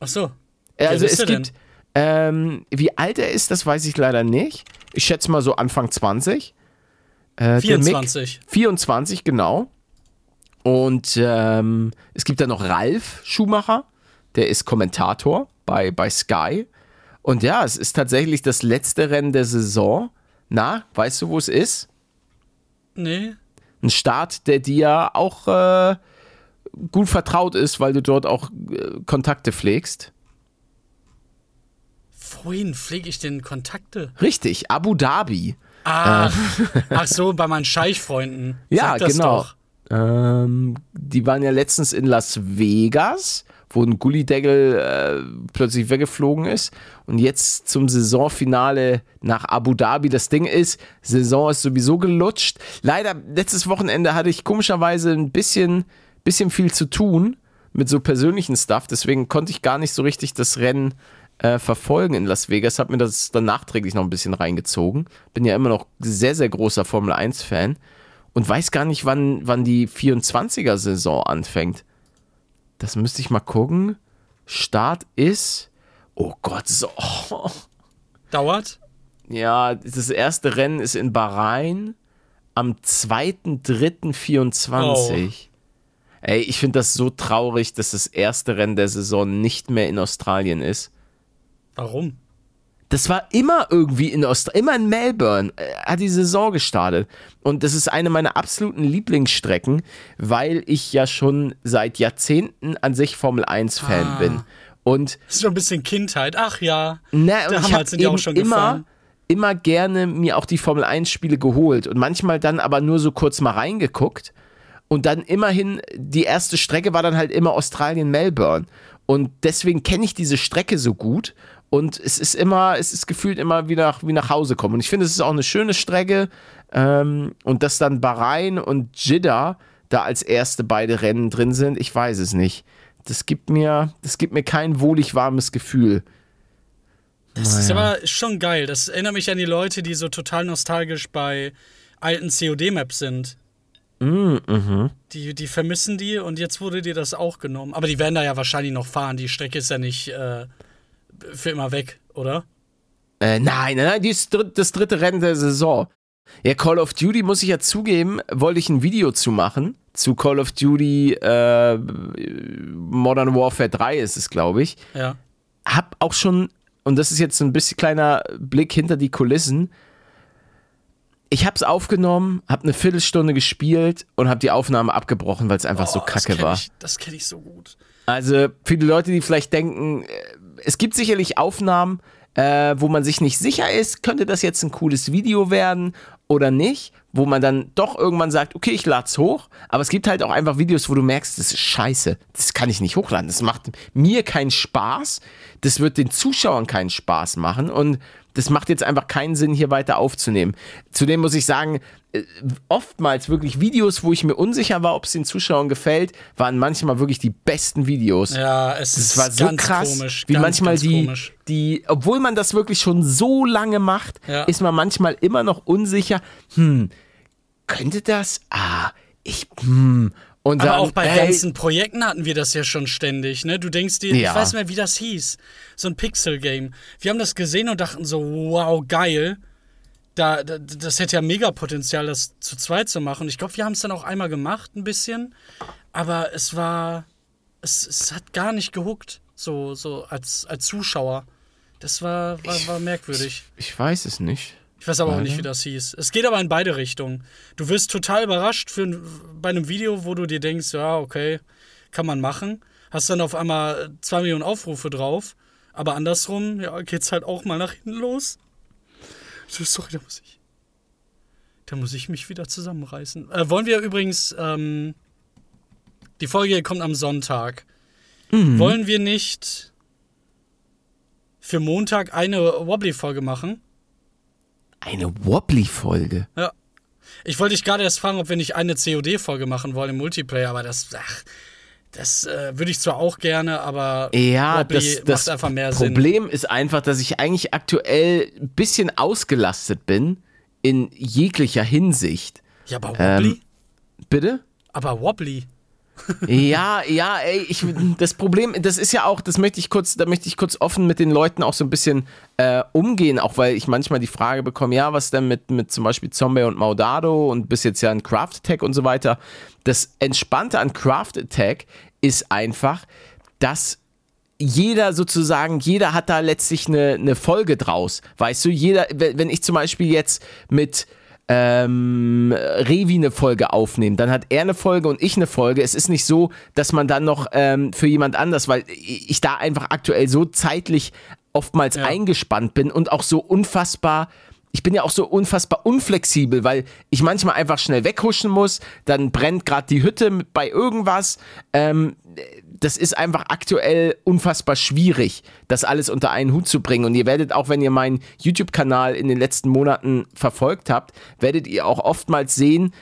Ach so. Also Wer ist es er denn? gibt, ähm, wie alt er ist, das weiß ich leider nicht. Ich schätze mal so Anfang 20. Äh, der 24. Mick, 24, genau. Und ähm, es gibt da noch Ralf Schumacher, der ist Kommentator bei, bei Sky. Und ja, es ist tatsächlich das letzte Rennen der Saison. Na, weißt du, wo es ist? Nee. Ein Staat, der dir auch äh, gut vertraut ist, weil du dort auch äh, Kontakte pflegst. Wohin pflege ich denn Kontakte? Richtig, Abu Dhabi. Ah, ach so, bei meinen Scheichfreunden. Äh. Ja, genau. Doch. Ähm, die waren ja letztens in Las Vegas, wo ein Gullideckel äh, plötzlich weggeflogen ist. Und jetzt zum Saisonfinale nach Abu Dhabi. Das Ding ist, Saison ist sowieso gelutscht. Leider, letztes Wochenende hatte ich komischerweise ein bisschen, bisschen viel zu tun mit so persönlichen Stuff. Deswegen konnte ich gar nicht so richtig das Rennen äh, verfolgen in Las Vegas. Hab mir das dann nachträglich noch ein bisschen reingezogen. Bin ja immer noch sehr, sehr großer Formel 1-Fan und weiß gar nicht, wann, wann die 24er-Saison anfängt. Das müsste ich mal gucken. Start ist. Oh Gott, so. Oh. Dauert? Ja, das erste Rennen ist in Bahrain am 2.3.24. Ey, ich finde das so traurig, dass das erste Rennen der Saison nicht mehr in Australien ist. Warum? Das war immer irgendwie in Australien, immer in Melbourne, äh, hat die Saison gestartet. Und das ist eine meiner absoluten Lieblingsstrecken, weil ich ja schon seit Jahrzehnten an sich Formel 1-Fan Ah. bin. Und Das ist so ein bisschen Kindheit. Ach ja. na, und Da ich haben wir habe sind ja auch schon immer, gefahren. immer gerne mir auch die Formel 1-Spiele geholt und manchmal dann aber nur so kurz mal reingeguckt. Und dann immerhin, die erste Strecke war dann halt immer Australien-Melbourne. Und deswegen kenne ich diese Strecke so gut. Und es ist immer, es ist gefühlt immer wie nach, wie nach Hause kommen. Und ich finde, es ist auch eine schöne Strecke. Ähm, und dass dann Bahrain und Jeddah da als erste beide Rennen drin sind, ich weiß es nicht. Das gibt mir, das gibt mir kein wohlig warmes Gefühl. Das ist aber schon geil. Das erinnert mich an die Leute, die so total nostalgisch bei alten COD-Maps sind. Mm, mhm. Die, die vermissen die und jetzt wurde dir das auch genommen. Aber die werden da ja wahrscheinlich noch fahren. Die Strecke ist ja nicht äh, für immer weg, oder? Äh, nein, nein, nein, die ist dritt, das dritte Rennen der Saison. Ja, Call of Duty, muss ich ja zugeben, wollte ich ein Video zu machen. Zu Call of Duty äh, Modern Warfare 3 ist es, glaube ich. Ja. Hab auch schon, und das ist jetzt so ein bisschen kleiner Blick hinter die Kulissen. Ich hab's aufgenommen, hab eine Viertelstunde gespielt und hab die Aufnahme abgebrochen, weil es einfach so Oh, das kacke kenn war. Ich, das kenne ich so gut. Also für die Leute, die vielleicht denken, äh, es gibt sicherlich Aufnahmen, äh, wo man sich nicht sicher ist, könnte das jetzt ein cooles Video werden oder nicht, wo man dann doch irgendwann sagt, okay, ich lade es hoch, aber es gibt halt auch einfach Videos, wo du merkst, das ist scheiße, das kann ich nicht hochladen, das macht mir keinen Spaß, das wird den Zuschauern keinen Spaß machen und das macht jetzt einfach keinen Sinn, hier weiter aufzunehmen. Zudem muss ich sagen, äh, oftmals wirklich Videos, wo ich mir unsicher war, ob es den Zuschauern gefällt, waren manchmal wirklich die besten Videos. Ja, es Das ist war so krass, komisch. wie ganz, manchmal ganz die, Komisch. die, obwohl man das wirklich schon so lange macht, Ja. ist man manchmal immer noch unsicher. Hm, könnte das? Ah, ich, hm. Und Aber dann, auch bei ey, ganzen Projekten hatten wir das ja schon ständig, ne? Du denkst dir, ich Ja. weiß nicht mehr, wie das hieß. So ein Pixel-Game. Wir haben das gesehen und dachten so, wow, geil. Da, da, das hätte ja mega Potenzial, das zu zweit zu machen. Ich glaube, wir haben es dann auch einmal gemacht, ein bisschen. Aber es war. Es, es hat gar nicht gehuckt, so, so als, als Zuschauer. Das war, war, war merkwürdig. ich weiß es nicht. Ich weiß aber auch nicht, wie das hieß. Es geht aber in beide Richtungen. Du wirst total überrascht für, bei einem Video, wo du dir denkst, ja, okay, kann man machen. Hast dann auf einmal zwei Millionen Aufrufe drauf. Aber andersrum, ja, geht's halt auch mal nach hinten los. So, Sorry, da muss ich. Da muss ich mich wieder zusammenreißen. Äh, wollen wir übrigens, ähm, die Folge kommt am Sonntag. Wollen wir nicht für Montag eine Wobbly-Folge machen? Eine Wobbly-Folge. Ja. Ich wollte dich gerade erst fragen, ob wir nicht eine COD-Folge machen wollen im Multiplayer, aber das, ach, das äh, würde ich zwar auch gerne, aber Ja, Wobbly das, das macht einfach mehr Sinn. Problem ist einfach, dass ich eigentlich aktuell ein bisschen ausgelastet bin in jeglicher Hinsicht. Ja, aber Wobbly? Ähm, Bitte? aber Wobbly. Ja, ja, ey, ich, das Problem, das ist ja auch, das möchte ich kurz, da möchte ich kurz offen mit den Leuten auch so ein bisschen äh, umgehen, auch weil ich manchmal die Frage bekomme, ja, was denn mit, mit zum Beispiel Zombie und Maudado und bis jetzt ja ein Craft Attack und so weiter. Das Entspannte an Craft Attack ist einfach, dass jeder sozusagen, jeder hat da letztlich eine, eine Folge draus. Weißt du, jeder, wenn wenn ich zum Beispiel jetzt mit ähm, Revi eine Folge aufnehme, dann hat er eine Folge und ich eine Folge. Es ist nicht so, dass man dann noch ähm, für jemand anders, weil ich da einfach aktuell so zeitlich oftmals Ja. eingespannt bin und auch so unfassbar ich bin ja auch so unfassbar unflexibel, weil ich manchmal einfach schnell weghuschen muss, dann brennt gerade die Hütte bei irgendwas. Ähm, das ist einfach aktuell unfassbar schwierig, das alles unter einen Hut zu bringen. Und ihr werdet auch, wenn ihr meinen YouTube-Kanal in den letzten Monaten verfolgt habt, werdet ihr auch oftmals sehen,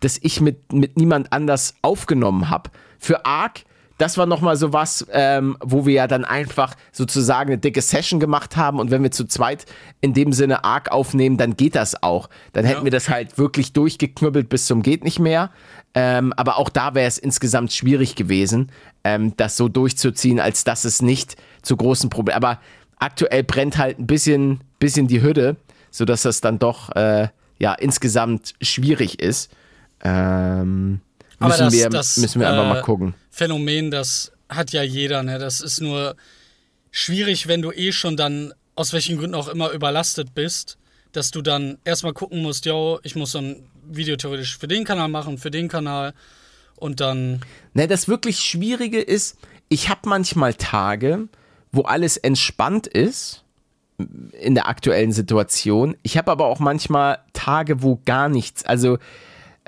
dass ich mit, mit niemand anders aufgenommen habe. Für Ark, das war nochmal so was, ähm, wo wir ja dann einfach sozusagen eine dicke Session gemacht haben und wenn wir zu zweit in dem Sinne Ark aufnehmen, dann geht das auch. Dann hätten Ja. wir das halt wirklich durchgeknüppelt bis zum geht nicht mehr. Ähm, aber auch da wäre es insgesamt schwierig gewesen, ähm, das so durchzuziehen, als dass es nicht zu großen Problemen. Aber aktuell brennt halt ein bisschen, bisschen die Hütte, sodass das dann doch äh, ja insgesamt schwierig ist. Ähm, Aber müssen, das- wir, das, müssen wir einfach äh, mal gucken. Phänomen, das hat ja jeder, ne? Das ist nur schwierig, wenn du eh schon dann, aus welchen Gründen auch immer, überlastet bist, dass du dann erstmal gucken musst, yo, ich muss so ein Video theoretisch für den Kanal machen, für den Kanal und dann. Ne, das wirklich Schwierige ist, ich habe manchmal Tage, wo alles entspannt ist in der aktuellen Situation. Ich habe aber auch manchmal Tage, wo gar nichts, also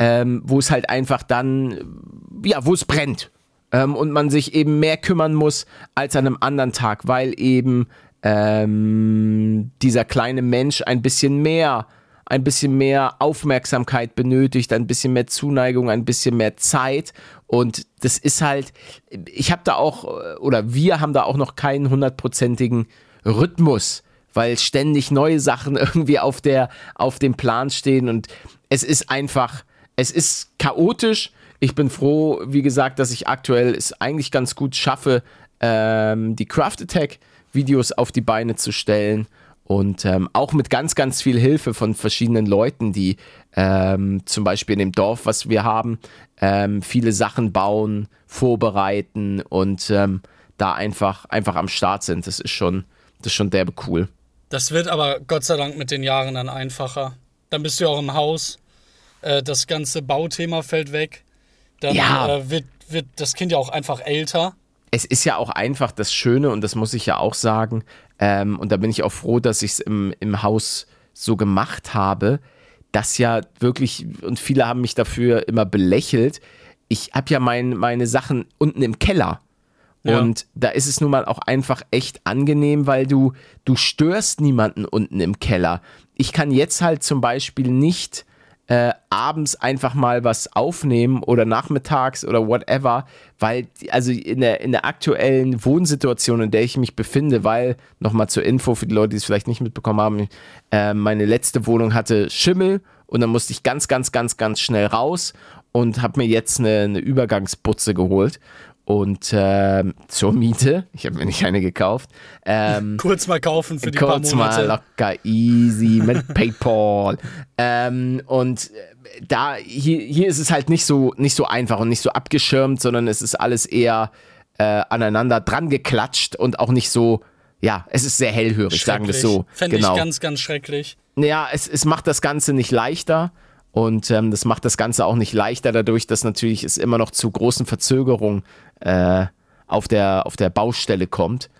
ähm, wo es halt einfach dann, ja, wo es brennt. Ähm, und man sich eben mehr kümmern muss als an einem anderen Tag, weil eben ähm, dieser kleine Mensch ein bisschen mehr, ein bisschen mehr Aufmerksamkeit benötigt, ein bisschen mehr Zuneigung, ein bisschen mehr Zeit. Und das ist halt, ich habe da auch, oder wir haben da auch noch keinen hundertprozentigen Rhythmus, weil ständig neue Sachen irgendwie auf, der, auf dem Plan stehen und es ist einfach, es ist chaotisch. Ich bin froh, wie gesagt, dass ich aktuell es eigentlich ganz gut schaffe, ähm, die Craft Attack Videos auf die Beine zu stellen und ähm, auch mit ganz, ganz viel Hilfe von verschiedenen Leuten, die ähm, zum Beispiel in dem Dorf, was wir haben, ähm, viele Sachen bauen, vorbereiten und ähm, da einfach, einfach am Start sind. Das ist schon, das ist schon derbe cool. Das wird aber Gott sei Dank mit den Jahren dann einfacher. Dann bist du ja auch im Haus. Äh, das ganze Bauthema fällt weg. Dann Ja. äh, wird, wird das Kind ja auch einfach älter. es ist ja auch einfach das Schöne und das muss ich ja auch sagen. Ähm, und da bin ich auch froh, dass ich es im, im Haus so gemacht habe, dass ja wirklich, und viele haben mich dafür immer belächelt, ich habe ja mein, meine Sachen unten im Keller. Ja. Und da ist es nun mal auch einfach echt angenehm, weil du, du störst niemanden unten im Keller. Ich kann jetzt halt zum Beispiel nicht äh, abends einfach mal was aufnehmen oder nachmittags oder whatever, weil, also in der, in der aktuellen Wohnsituation, in der ich mich befinde, weil, nochmal zur Info für die Leute, die es vielleicht nicht mitbekommen haben, äh, meine letzte Wohnung hatte Schimmel und dann musste ich ganz, ganz, ganz, ganz schnell raus und habe mir jetzt eine, eine Übergangsputze geholt. Und ähm, zur Miete, ich habe mir nicht eine gekauft, ähm, Kurz mal kaufen für die paar kurz mal Monate. locker easy mit Paypal. ähm, und äh, da, hier, hier ist es halt nicht so, nicht so einfach und nicht so abgeschirmt, sondern es ist alles eher äh, aneinander dran geklatscht und auch nicht so, ja, es ist sehr hellhörig, sagen wir es so. Fände genau. ich ganz, ganz schrecklich. Ja, es, es macht das Ganze nicht leichter und ähm, das macht das Ganze auch nicht leichter dadurch, dass natürlich es immer noch zu großen Verzögerungen äh, auf, der, auf der Baustelle kommt,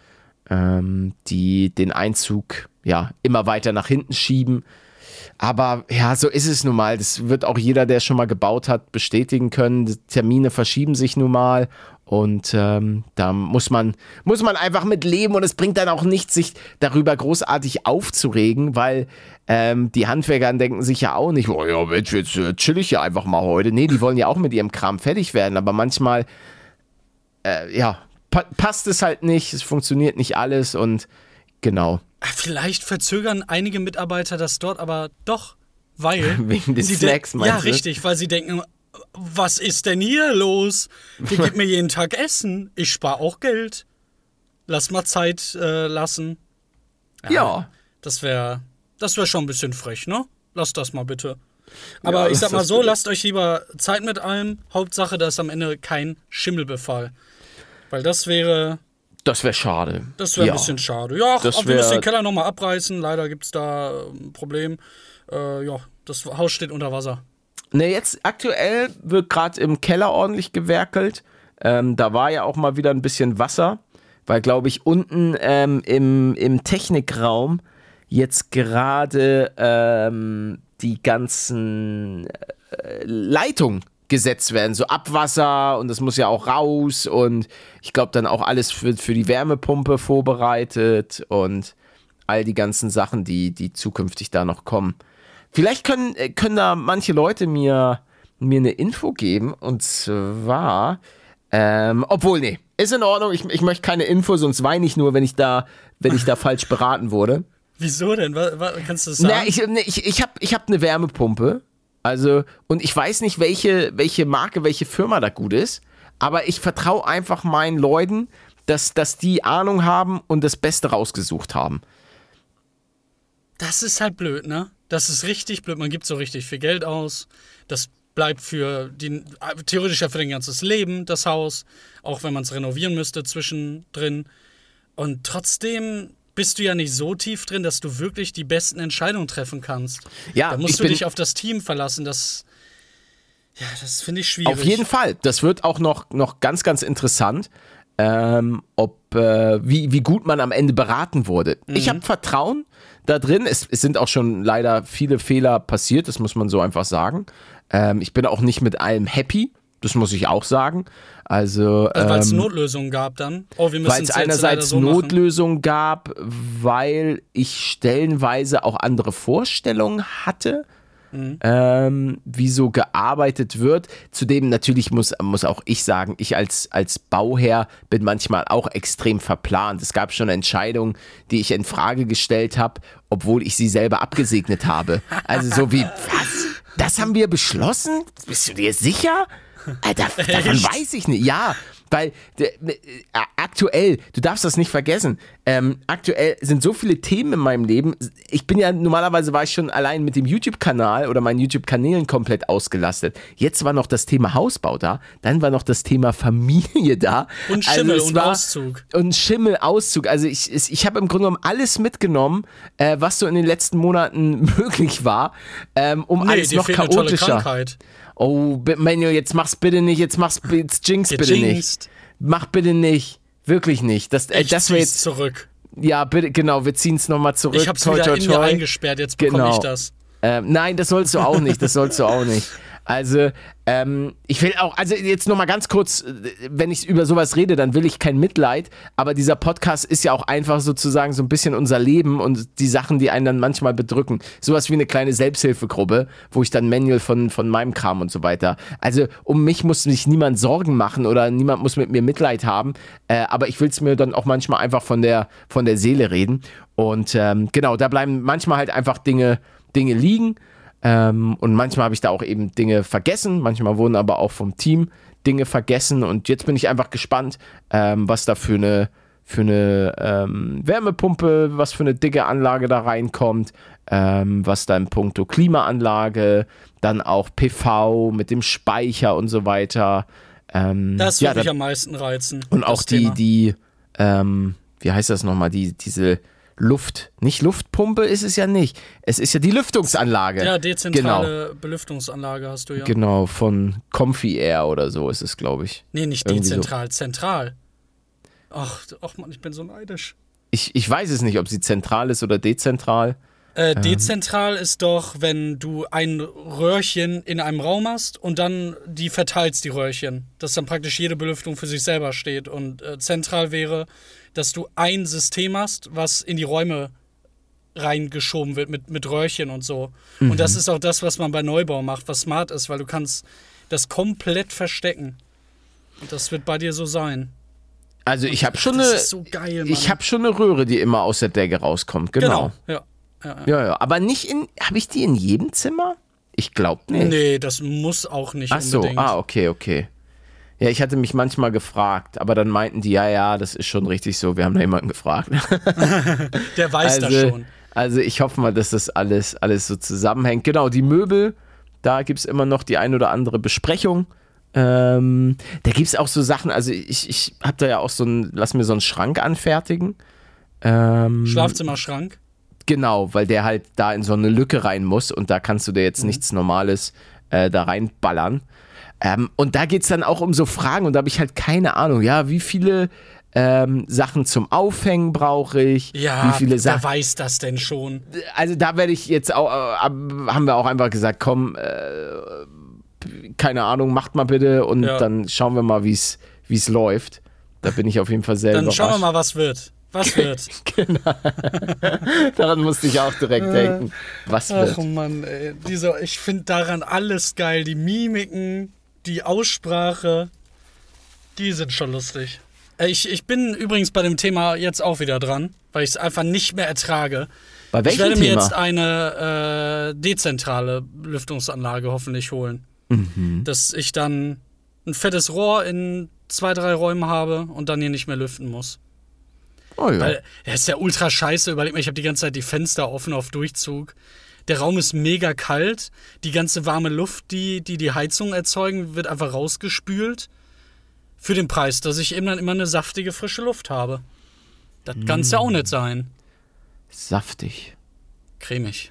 ähm, die den Einzug ja immer weiter nach hinten schieben. Aber ja, so ist es nun mal. Das wird auch jeder, der schon mal gebaut hat, bestätigen können. Die Termine verschieben sich nun mal. Und ähm, da muss man, muss man einfach mit leben. Und es bringt dann auch nichts, sich darüber großartig aufzuregen, weil ähm, die Handwerker denken sich ja auch nicht, oh ja, Mensch, jetzt äh, chill ich ja einfach mal heute. Nee, die wollen ja auch mit ihrem Kram fertig werden. Aber manchmal, äh, ja, pa passt es halt nicht. Es funktioniert nicht alles. Und genau. Vielleicht verzögern einige Mitarbeiter das dort aber doch, weil. Wegen den sie de- Snacks, meinst Ja, du? richtig, weil sie denken, was ist denn hier los? Die gibt mir jeden Tag Essen. Ich spare auch Geld. Lass mal Zeit äh, lassen. Ja. Das wäre das wär schon ein bisschen frech, ne? Lasst das mal bitte. Aber Ja, ich sag mal so, bitte. lasst euch lieber Zeit mit allem. Hauptsache, da ist am Ende kein Schimmelbefall. Weil das wäre, Das wäre schade. das wäre ja. ein bisschen schade. Ja, Das aber wir müssen wär- den Keller nochmal abreißen. Leider gibt es da ein Problem. Äh, ja, das Haus steht unter Wasser. Ne, jetzt aktuell wird gerade im Keller ordentlich gewerkelt. Ähm, da war ja auch mal wieder ein bisschen Wasser, weil, glaube ich, unten ähm, im, im Technikraum jetzt gerade ähm, die ganzen äh, Leitungen gesetzt werden, so Abwasser und das muss ja auch raus und ich glaube dann auch alles für, für die Wärmepumpe vorbereitet und all die ganzen Sachen, die, die zukünftig da noch kommen. Vielleicht können, äh, können da manche Leute mir, mir eine Info geben und zwar, ähm, obwohl, nee, ist in Ordnung, ich, ich möchte keine Info, sonst weine ich nur, wenn ich da, wenn ich da falsch beraten wurde. Wieso denn? Wa- wa- kannst du das sagen? Na, ich, ich, ich habe ich hab eine Wärmepumpe. Also, und ich weiß nicht, welche, welche Marke, welche Firma da gut ist. Aber ich vertraue einfach meinen Leuten, dass, dass die Ahnung haben und das Beste rausgesucht haben. Das ist halt blöd, ne? Das ist richtig blöd. Man gibt so richtig viel Geld aus. Das bleibt für die, theoretisch ja für dein ganzes Leben, das Haus. Auch wenn man es renovieren müsste zwischendrin. Und trotzdem bist du ja nicht so tief drin, dass du wirklich die besten Entscheidungen treffen kannst. Ja, da musst du dich auf das Team verlassen. Das, ja, das finde ich schwierig. Auf jeden Fall. Das wird auch noch, noch ganz, ganz interessant, ähm, ob, äh, wie, wie gut man am Ende beraten wurde. Ich habe Vertrauen da drin. Es, es sind auch schon leider viele Fehler passiert, das muss man so einfach sagen. Ähm, ich bin auch nicht mit allem happy, das muss ich auch sagen. Also, Also, weil es ähm, Notlösungen gab dann. Oh, weil es einerseits so machen. Notlösungen gab, weil ich stellenweise auch andere Vorstellungen hatte. ähm, wie so gearbeitet wird. Zudem natürlich muss, muss auch ich sagen, ich als, als Bauherr bin manchmal auch extrem verplant. Es gab schon Entscheidungen, die ich in Frage gestellt habe, obwohl ich sie selber abgesegnet habe. Also so wie, was? Das haben wir beschlossen? Bist du dir sicher? Alter, davon Echt? weiß ich nicht. Ja, weil äh, äh, aktuell, du darfst das nicht vergessen, ähm, aktuell sind so viele Themen in meinem Leben. Ich bin ja, normalerweise war ich schon allein mit dem YouTube-Kanal oder meinen YouTube-Kanälen komplett ausgelastet. Jetzt war noch das Thema Hausbau da, dann war noch das Thema Familie da. Und Schimmel es und Auszug. Und Schimmel-Auszug. Also ich, ich, habe im Grunde genommen alles mitgenommen, äh, was so in den letzten Monaten möglich war, ähm, um Nee, alles noch chaotischer. Oh, Manuel, jetzt mach's bitte nicht, jetzt mach's jetzt jinx bitte nicht. Mach bitte nicht. Wirklich nicht. Das, äh, Ich das wäre jetzt. zurück. Ja, bitte, genau, wir ziehen's nochmal zurück. Ich hab's Toi, wieder toi, in mir toi. eingesperrt, jetzt bekomme Genau. ich das. Ähm, nein, das sollst du auch nicht. Das sollst du auch nicht. Also, ähm, ich will auch, also jetzt nochmal ganz kurz, äh, wenn ich über sowas rede, dann will ich kein Mitleid, aber dieser Podcast ist ja auch einfach sozusagen so ein bisschen unser Leben und die Sachen, die einen dann manchmal bedrücken. Sowas wie eine kleine Selbsthilfegruppe, wo ich dann Manual von, von meinem Kram und so weiter. Also, um mich muss sich niemand Sorgen machen oder niemand muss mit mir Mitleid haben, äh, aber ich will es mir dann auch manchmal einfach von der, von der Seele reden. Und ähm, genau, da bleiben manchmal halt einfach Dinge, Dinge liegen. Ähm, und manchmal habe ich da auch eben Dinge vergessen, manchmal wurden aber auch vom Team Dinge vergessen. Und jetzt bin ich einfach gespannt, ähm, was da für eine, für eine ähm, Wärmepumpe, was für eine dicke Anlage da reinkommt, ähm, was da in puncto Klimaanlage, dann auch PV mit dem Speicher und so weiter. Ähm, Das ja, würde mich da- am meisten reizen. und auch die, Thema. die, ähm, wie heißt das nochmal, die, diese Luft, nicht Luftpumpe ist es ja nicht. Es ist ja die Lüftungsanlage. Ja, Genau. dezentrale Belüftungsanlage hast du ja. Genau, von Comfy Air oder so ist es, glaube ich. Nee, nicht Irgendwie so. dezentral, zentral. Ach, ach man, ich bin so neidisch. Ich, ich weiß es nicht, ob sie zentral ist oder dezentral. Äh, Ähm. dezentral ist doch, wenn du ein Röhrchen in einem Raum hast und dann die verteilst, die Röhrchen. Dass dann praktisch jede Belüftung für sich selber steht. Und äh, zentral wäre, dass du ein System hast, was in die Räume reingeschoben wird mit, mit Röhrchen und so. Und Mhm. das ist auch das, was man bei Neubau macht, was smart ist, weil du kannst das komplett verstecken. Und das wird bei dir so sein. Also ich habe schon eine, so geil, Mann. ich habe schon eine Röhre, die immer aus der Decke rauskommt. Genau. Genau. Ja. Ja, ja. Ja, ja. Aber nicht in, habe ich die in jedem Zimmer? Ich glaube nicht. Nee, das muss auch nicht Ach so, unbedingt. ah, okay, okay. Ja, ich hatte mich manchmal gefragt, aber dann meinten die, ja, ja, das ist schon richtig so, wir haben da jemanden gefragt. Der weiß das also, schon. also ich hoffe mal, dass das alles, alles so zusammenhängt. Genau, die Möbel, da gibt es immer noch die ein oder andere Besprechung. Ähm, da gibt es auch so Sachen, also ich, ich habe da ja auch so ein, lass mir so einen Schrank anfertigen. Ähm, Schlafzimmerschrank. Genau, weil der halt da in so eine Lücke rein muss und da kannst du dir jetzt nichts Normales äh, da reinballern. Ähm, und da geht es dann auch um so Fragen und da habe ich halt keine Ahnung, ja, wie viele ähm, Sachen zum Aufhängen brauche ich? Ja, wie viele wer Sachen? weiß das denn schon? Also da werde ich jetzt auch, äh, haben wir auch einfach gesagt, komm, äh, keine Ahnung, macht mal bitte und Ja. dann schauen wir mal, wie es läuft. Da bin ich auf jeden Fall sehr Dann überrascht. schauen wir mal, was wird. Was wird? Daran musste ich auch direkt denken. Was wird? Ach Mann, ey. Diese, ich finde daran alles geil. Die Mimiken, die Aussprache, die sind schon lustig. Äh, Ich, ich bin übrigens bei dem Thema jetzt auch wieder dran, weil ich es einfach nicht mehr ertrage. Bei Ich welchem werde mir Thema? jetzt eine äh, dezentrale Lüftungsanlage hoffentlich holen. Mhm. Dass ich dann ein fettes Rohr in zwei, drei Räumen habe und dann hier nicht mehr lüften muss. oh ja. Weil er ist ja ultra scheiße. Überleg mal, ich habe die ganze Zeit die Fenster offen auf Durchzug. Der Raum ist mega kalt. Die ganze warme Luft, die die, die Heizung erzeugen, wird einfach rausgespült. Für den Preis, dass ich eben dann immer eine saftige, frische Luft habe. Das kann ja auch nicht sein. Saftig. Cremig.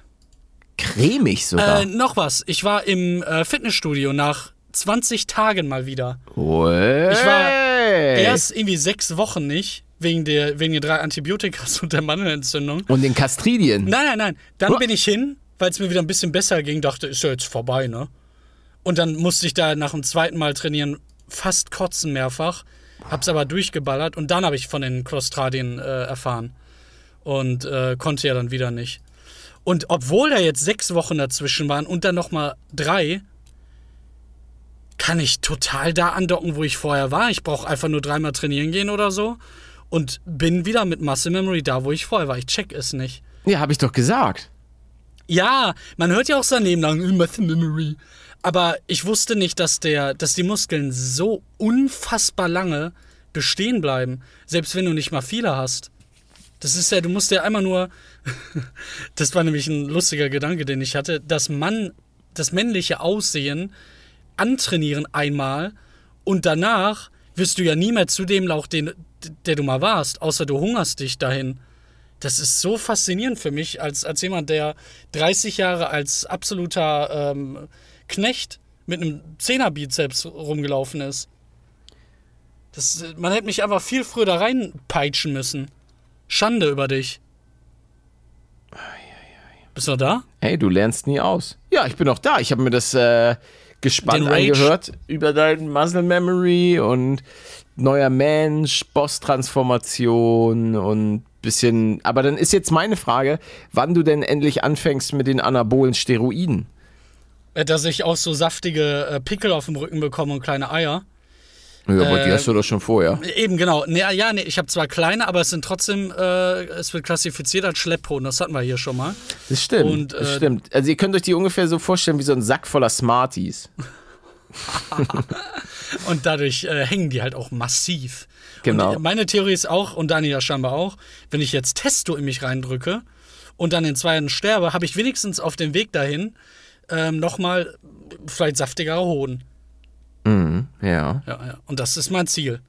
Cremig sogar. Äh, noch was. Ich war im äh, Fitnessstudio nach 20 Tagen mal wieder. Hey. Ich war Erst irgendwie sechs Wochen nicht, wegen der, wegen der drei Antibiotikas und der Mandelentzündung. Und den Kastridien. Nein, nein, nein. Dann bin ich hin, weil es mir wieder ein bisschen besser ging, dachte, ist ja jetzt vorbei, ne? Und dann musste ich da nach dem zweiten Mal trainieren fast kotzen mehrfach, hab's aber durchgeballert und dann habe ich von den Clostradien äh, erfahren und äh, konnte ja dann wieder nicht. Und obwohl da jetzt sechs Wochen dazwischen waren und dann nochmal drei, kann ich total da andocken, wo ich vorher war. Ich brauche einfach nur dreimal trainieren gehen oder so und bin wieder mit Muscle Memory da, wo ich vorher war. Ich check es nicht. Ja, habe ich doch gesagt. Ja, man hört ja auch sein Leben lang "Äh, Muscle Memory. Aber ich wusste nicht, dass, der, dass die Muskeln so unfassbar lange bestehen bleiben, selbst wenn du nicht mal viele hast. Das ist ja, du musst ja einmal nur, das war nämlich ein lustiger Gedanke, den ich hatte, dass Mann, das männliche Aussehen antrainieren einmal und danach wirst du ja nie mehr zu dem Lauch, den, der du mal warst, außer du hungerst dich dahin. Das ist so faszinierend für mich, als, als jemand, der 30 Jahre als absoluter ähm, Knecht mit einem Zehnerbizeps rumgelaufen ist. Das, man hätte mich einfach viel früher da reinpeitschen müssen. Schande über dich. Bist du noch da? Hey, du lernst nie aus. Ja, ich bin noch da. Ich habe mir das äh, gespannt angehört über dein Muscle Memory und neuer Mensch, Boss-Transformation und bisschen. Aber dann ist jetzt meine Frage, wann du denn endlich anfängst mit den anabolen Steroiden. Äh, Dass ich auch so saftige äh, Pickel auf dem Rücken bekomme und kleine Eier. Ja, aber die Äh, hast du doch schon vorher. Eben, genau. Nee, ja, nee, ich habe zwar kleine, aber es sind trotzdem, äh, es wird klassifiziert als Schlepphoden. Das hatten wir hier schon mal. Das stimmt. und, das äh, stimmt. Also ihr könnt euch die ungefähr so vorstellen wie so ein Sack voller Smarties. Und dadurch äh, hängen die halt auch massiv. Genau. Und meine Theorie ist auch, und Daniela scheinbar auch, wenn ich jetzt Testo in mich reindrücke und dann in zwei Jahren sterbe, habe ich wenigstens auf dem Weg dahin ähm, nochmal vielleicht saftigere Hoden. Mhm, ja. Ja, ja. Und das ist mein Ziel.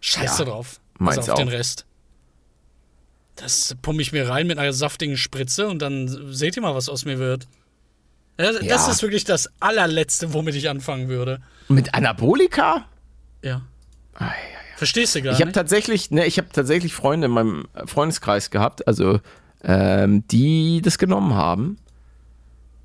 Scheiße Ja, drauf. meins Also auf den auch. Rest. Das pumpe ich mir rein mit einer saftigen Spritze und dann seht ihr mal, was aus mir wird. Ja, Das Ja. ist wirklich das allerletzte, womit ich anfangen würde. Mit Anabolika? Ja. Ei, Verstehst du gar Ich habe nicht? tatsächlich, ne, ich habe tatsächlich Freunde in meinem Freundeskreis gehabt, also ähm, die das genommen haben,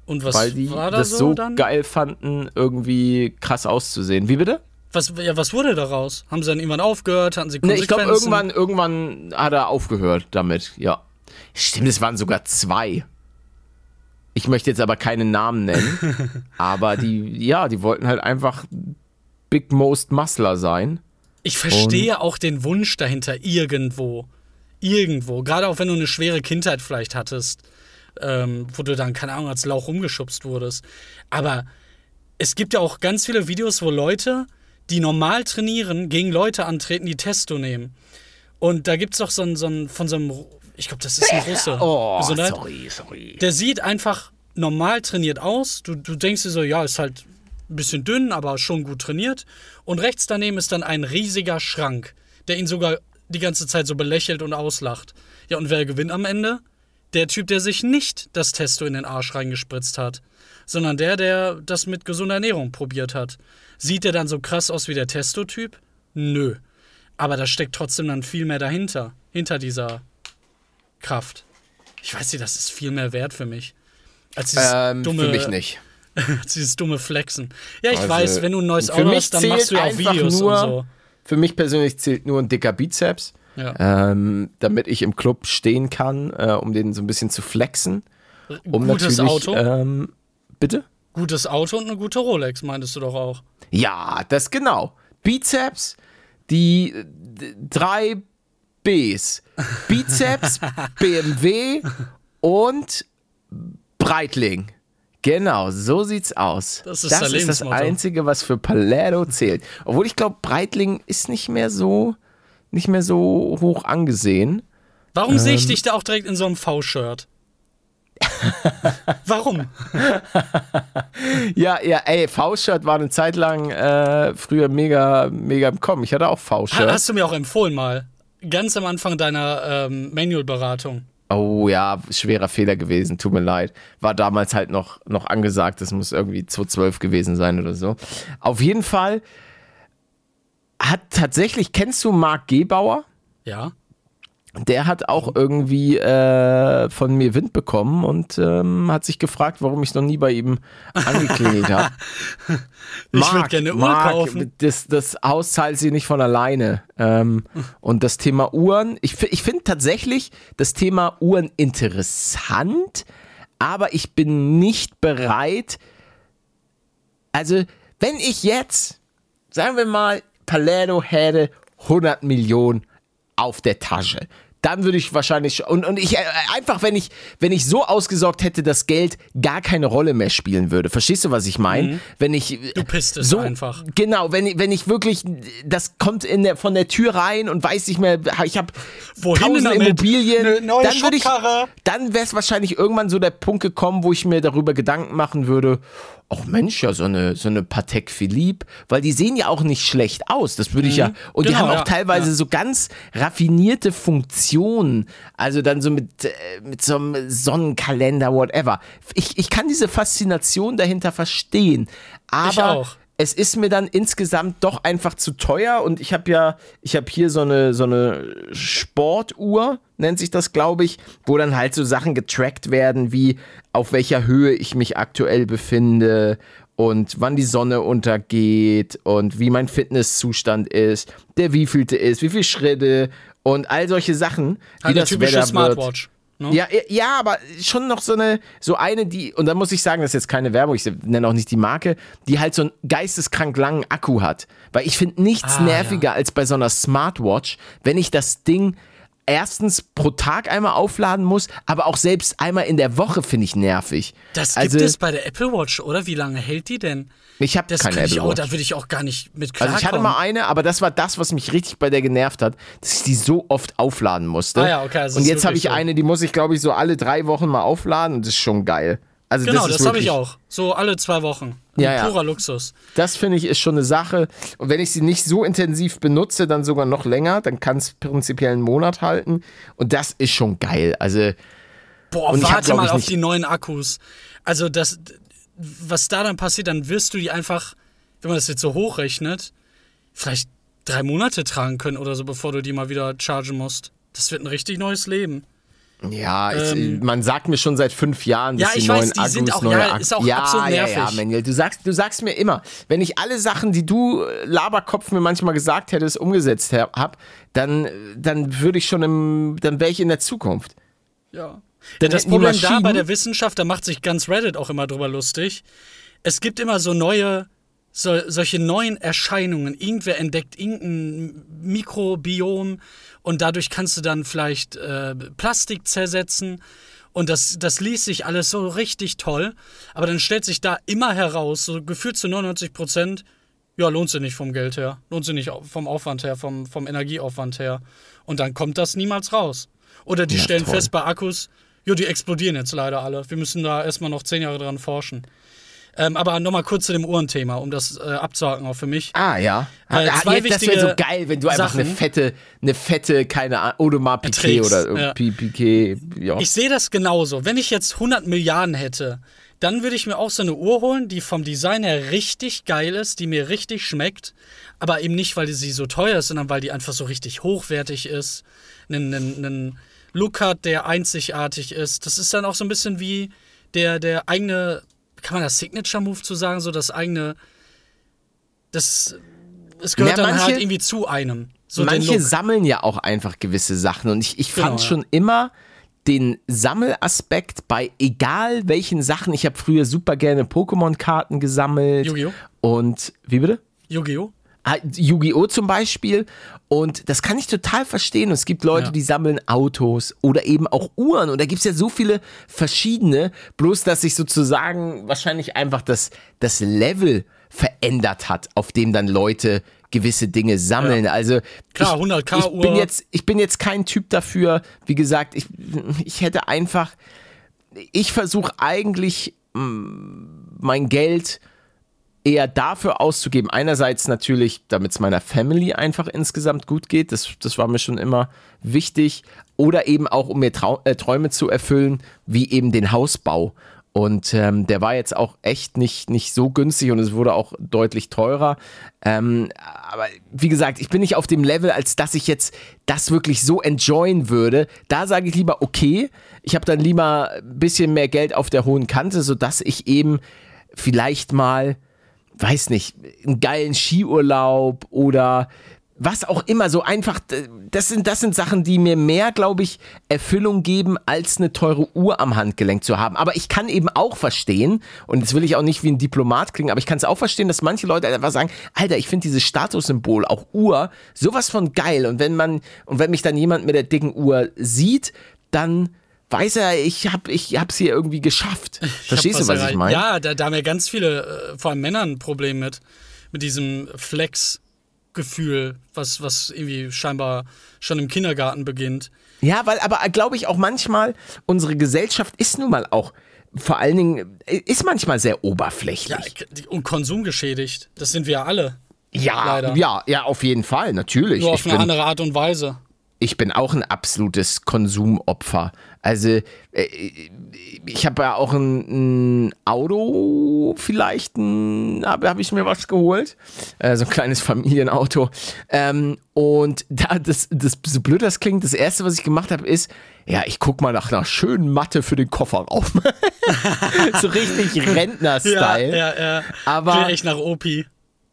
Und was weil die war da das so, dann? geil fanden, irgendwie krass auszusehen. Wie bitte? Was, ja, was wurde daraus? Haben sie dann irgendwann aufgehört? Hatten sie Ne, ich glaube Konsequenzen? irgendwann, irgendwann hat er aufgehört damit. Ja, stimmt, es waren sogar zwei. Ich möchte jetzt aber keinen Namen nennen, aber die, ja, die wollten halt einfach Big Most Muscler sein. Ich verstehe auch den Wunsch dahinter irgendwo. Irgendwo. Gerade auch wenn du eine schwere Kindheit vielleicht hattest, ähm, wo du dann, keine Ahnung, als Lauch rumgeschubst wurdest. Aber es gibt ja auch ganz viele Videos, wo Leute, die normal trainieren, gegen Leute antreten, die Testo nehmen. Und da gibt es doch so einen, so einen, von so einem, ich glaube, das ist ein Russe. Oh, sorry, sorry. Der sieht einfach normal trainiert aus. Du, du denkst dir so, ja, ist halt ein bisschen dünn, aber schon gut trainiert. Und rechts daneben ist dann ein riesiger Schrank, der ihn sogar die ganze Zeit so belächelt und auslacht. Ja, und wer gewinnt am Ende? Der Typ, der sich nicht das Testo in den Arsch reingespritzt hat, sondern der, der das mit gesunder Ernährung probiert hat. Sieht der dann so krass aus wie der Testo-Typ? Nö. Aber da steckt trotzdem dann viel mehr dahinter, hinter dieser Kraft. Ich weiß nicht, das ist viel mehr wert für mich. Als dieses Ähm, dumme, für mich nicht. dieses dumme Flexen. Ja, ich Also, weiß, wenn du ein neues Auto hast, dann machst du ja auch Videos nur- und so. Für mich persönlich zählt nur ein dicker Bizeps, Ja. ähm, damit ich im Club stehen kann, äh, um den so ein bisschen zu flexen. Um Gutes Auto, Ähm, bitte? gutes Auto und eine gute Rolex, meintest du doch auch. Ja, das genau. Bizeps, die äh, drei Bs. Bizeps, BMW und Breitling. Genau, so sieht's aus. Das ist das, ist das. Einzige, was für Palermo zählt. Obwohl ich glaube, Breitling ist nicht mehr so, nicht mehr so hoch angesehen. Warum sehe Ähm. ich dich da auch direkt in so einem V-Shirt? Warum? Ja, ja, ey, V-Shirt war eine Zeit lang äh, früher mega, mega im Kommen. Ich hatte auch V-Shirt. Hast du mir auch empfohlen mal. Ganz am Anfang deiner ähm, Manual-Beratung. Oh ja, schwerer Fehler gewesen, tut mir leid. War damals halt noch, noch angesagt, das muss irgendwie 2012 gewesen sein oder so. Auf jeden Fall hat tatsächlich, kennst du Marc Gebauer? Ja. Der hat auch irgendwie äh, von mir Wind bekommen und ähm, hat sich gefragt, warum ich noch nie bei ihm angeklingelt habe. Ich würd gerne Uhr kaufen. Das, das Haus zahlt sie nicht von alleine. Ähm, und das Thema Uhren, ich, ich finde tatsächlich das Thema Uhren interessant, aber ich bin nicht bereit. Also, wenn ich jetzt, sagen wir mal, Palermo hätte 100 Millionen auf der Tasche, dann würde ich wahrscheinlich und, und ich äh, einfach wenn ich wenn ich so ausgesorgt hätte, dass Geld gar keine Rolle mehr spielen würde. Verstehst du, was ich meine? Mhm. Wenn ich du pisst es so einfach. Genau, wenn ich wenn ich wirklich das kommt in der von der Tür rein und weiß nicht mehr, ich habe tausend Immobilien, Eine neue dann würde ich dann wäre es wahrscheinlich irgendwann so der Punkt gekommen, wo ich mir darüber Gedanken machen würde, ach Mensch, ja, so eine, so eine Patek Philippe, weil die sehen ja auch nicht schlecht aus. Das würde ich ja, und die Genau, haben auch ja, teilweise ja. so ganz raffinierte Funktionen. Also dann so mit, äh, mit so einem Sonnenkalender, whatever. Ich, ich kann diese Faszination dahinter verstehen. Aber auch. Es ist mir dann insgesamt doch einfach zu teuer und ich habe ja, ich habe hier so eine, so eine Sportuhr, nennt sich das, glaube ich, wo dann halt so Sachen getrackt werden, wie auf welcher Höhe ich mich aktuell befinde und wann die Sonne untergeht und wie mein Fitnesszustand ist, der wievielte ist, wie viele Schritte und all solche Sachen, wie Halt eine das typische Wetter wird. Ne? Ja, ja, aber schon noch so eine, so eine, die, und da muss ich sagen, das ist jetzt keine Werbung, ich nenne auch nicht die Marke, die halt so einen geisteskrank langen Akku hat. Weil ich finde nichts Ah, nerviger als bei so einer Smartwatch, wenn ich das Ding erstens pro Tag einmal aufladen muss, aber auch selbst einmal in der Woche finde ich nervig. Das also, gibt es bei der Apple Watch, oder? Wie lange hält die denn? ich habe Das keine Apple auch, Watch. da würde ich auch gar nicht mit Also klarkommen. ich hatte mal eine, aber das war das, was mich richtig bei der genervt hat, dass ich die so oft aufladen musste. Ah ja, okay, also und jetzt habe ich so. eine, die muss ich, glaube ich, so alle drei Wochen mal aufladen und das ist schon geil. Also Genau, das, das habe ich auch. So alle zwei Wochen. Ja, ja. Purer Luxus. Das finde ich ist schon eine Sache. Und wenn ich sie nicht so intensiv benutze, dann sogar noch länger, dann kann es prinzipiell einen Monat halten. Und das ist schon geil. Also, Boah, hab, warte glaub mal auf die neuen Akkus. Also das, was da dann passiert, dann wirst du die einfach, wenn man das jetzt so hochrechnet, vielleicht drei Monate tragen können oder so, bevor du die mal wieder chargen musst. Das wird ein richtig neues Leben. Ja, ich, Ähm, man sagt mir schon seit fünf Jahren, dass Ja, die ich neuen weiß, die Akkus, sind auch- neue ja, Akkus. ist auch ja, absolut ja, ja, nervig. Manuel, du sagst, du sagst mir immer, wenn ich alle Sachen, die du äh, Laberkopf mir manchmal gesagt hättest, umgesetzt habe, dann, dann würde ich schon im, dann wäre ich in der Zukunft. Ja. Dann das die Problem da bei der Wissenschaft, da macht sich ganz Reddit auch immer drüber lustig. Es gibt immer so neue, so, solche neuen Erscheinungen. Irgendwer entdeckt irgendein Mikrobiom und dadurch kannst du dann vielleicht äh, Plastik zersetzen. Und das, das ließ sich alles so richtig toll. Aber dann stellt sich da immer heraus, so gefühlt zu 99 Prozent, ja, lohnt sich nicht vom Geld her. Lohnt sich nicht vom Aufwand her, vom, vom Energieaufwand her. Und dann kommt das niemals raus. Oder die Ja, stellen toll. fest bei Akkus, jo, die explodieren jetzt leider alle. Wir müssen da erstmal noch zehn Jahre dran forschen. Ähm, aber nochmal kurz zu dem Uhrenthema, um das äh, abzuhaken auch für mich. Ah, ja. Äh, Ah, zwei jetzt, das wäre so geil, wenn du einfach eine Sachen. fette, eine fette, keine Ahnung, Audemars Piquet oder ja. Pi- Piquet, ja. Ich sehe das genauso. Wenn ich jetzt 100 Milliarden hätte, dann würde ich mir auch so eine Uhr holen, die vom Design her richtig geil ist, die mir richtig schmeckt, aber eben nicht, weil sie so teuer ist, sondern weil die einfach so richtig hochwertig ist, einen, einen, einen Look hat, der einzigartig ist. Das ist dann auch so ein bisschen wie der, der eigene, kann man das Signature-Move zu sagen, so das eigene, das, es gehört Ja, dann manche- halt irgendwie zu einem. So Manche sammeln ja auch einfach gewisse Sachen und ich, ich fand Genau, ja. schon immer den Sammelaspekt bei egal welchen Sachen. Ich habe früher super gerne Pokémon-Karten gesammelt. Yu-Gi-Oh! Und wie bitte? Yu-Gi-Oh! Ah, Yu-Gi-Oh! zum Beispiel. Und das kann ich total verstehen. Und es gibt Leute, Ja. die sammeln Autos oder eben auch Uhren. Und da gibt es ja so viele verschiedene. Bloß, dass sich sozusagen wahrscheinlich einfach das, das Level verändert hat, auf dem dann Leute gewisse Dinge sammeln. Also Klar, ich, 100K ich bin Uhr. jetzt ich bin jetzt kein Typ dafür. Wie gesagt, ich, ich hätte einfach ich versuche eigentlich mm, mein Geld eher dafür auszugeben. Einerseits natürlich, damit es meiner Family einfach insgesamt gut geht. Das, das war mir schon immer wichtig. Oder eben auch, um mir Trau äh, Träume zu erfüllen, wie eben den Hausbau. Und ähm, der war jetzt auch echt nicht, nicht so günstig und es wurde auch deutlich teurer. Ähm, aber wie gesagt, ich bin nicht auf dem Level, als dass ich jetzt das wirklich so enjoyen würde. Da sage ich lieber, okay, ich habe dann lieber ein bisschen mehr Geld auf der hohen Kante, sodass ich eben vielleicht mal weiß nicht, einen geilen Skiurlaub oder was auch immer, so einfach, das sind, das sind Sachen, die mir mehr, glaube ich, Erfüllung geben, als eine teure Uhr am Handgelenk zu haben. Aber ich kann eben auch verstehen, und jetzt will ich auch nicht wie ein Diplomat klingen, aber ich kann es auch verstehen, dass manche Leute einfach sagen, Alter, ich finde dieses Statussymbol, auch Uhr, sowas von geil. Und wenn man, und wenn mich dann jemand mit der dicken Uhr sieht, dann weiß er, ich hab, ich hab's hier irgendwie geschafft. Verstehst du, was ich meine? Ja, da, da haben ja ganz viele, äh, vor allem Männer, ein Problem mit. Mit diesem Flex. Gefühl, was, was irgendwie scheinbar schon im Kindergarten beginnt. Ja, weil aber glaube ich auch manchmal, unsere Gesellschaft ist nun mal auch vor allen Dingen, ist manchmal sehr oberflächlich. Ja, und konsumgeschädigt. Das sind wir ja alle. Ja, leider. ja, ja, auf jeden Fall, natürlich. Nur auf ich eine andere Art und Weise. Ich bin auch ein absolutes Konsumopfer. Also, äh, ich habe ja auch ein, ein, Auto, vielleicht habe hab ich mir was geholt. Äh, so ein kleines Familienauto. Ähm, und da, das, das, so blöd das klingt, das erste, was ich gemacht habe, ist, ja, ich guck mal nach einer schönen Matte für den Kofferraum. so richtig Rentner-Style. Ja, ja, ja. Aber. echt nach Opi.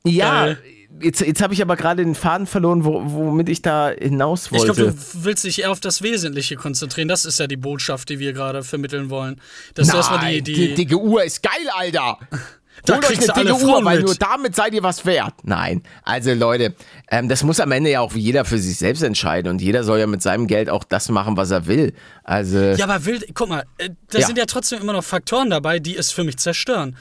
Ja, Geil jetzt, jetzt habe ich aber gerade den Faden verloren, wo, womit ich da hinaus wollte. Ich glaube, du willst dich eher auf das Wesentliche konzentrieren. Das ist ja die Botschaft, die wir gerade vermitteln wollen. Dass Nein, erstmal die, die, die dicke Uhr ist geil, Alter. Da Holt euch eine dicke Uhr, weil nur damit seid ihr was wert. Nein, also Leute, ähm, das muss am Ende ja auch jeder für sich selbst entscheiden und jeder soll ja mit seinem Geld auch das machen, was er will. Also ja, aber will, guck mal, äh, da ja. sind ja trotzdem immer noch Faktoren dabei, die es für mich zerstören.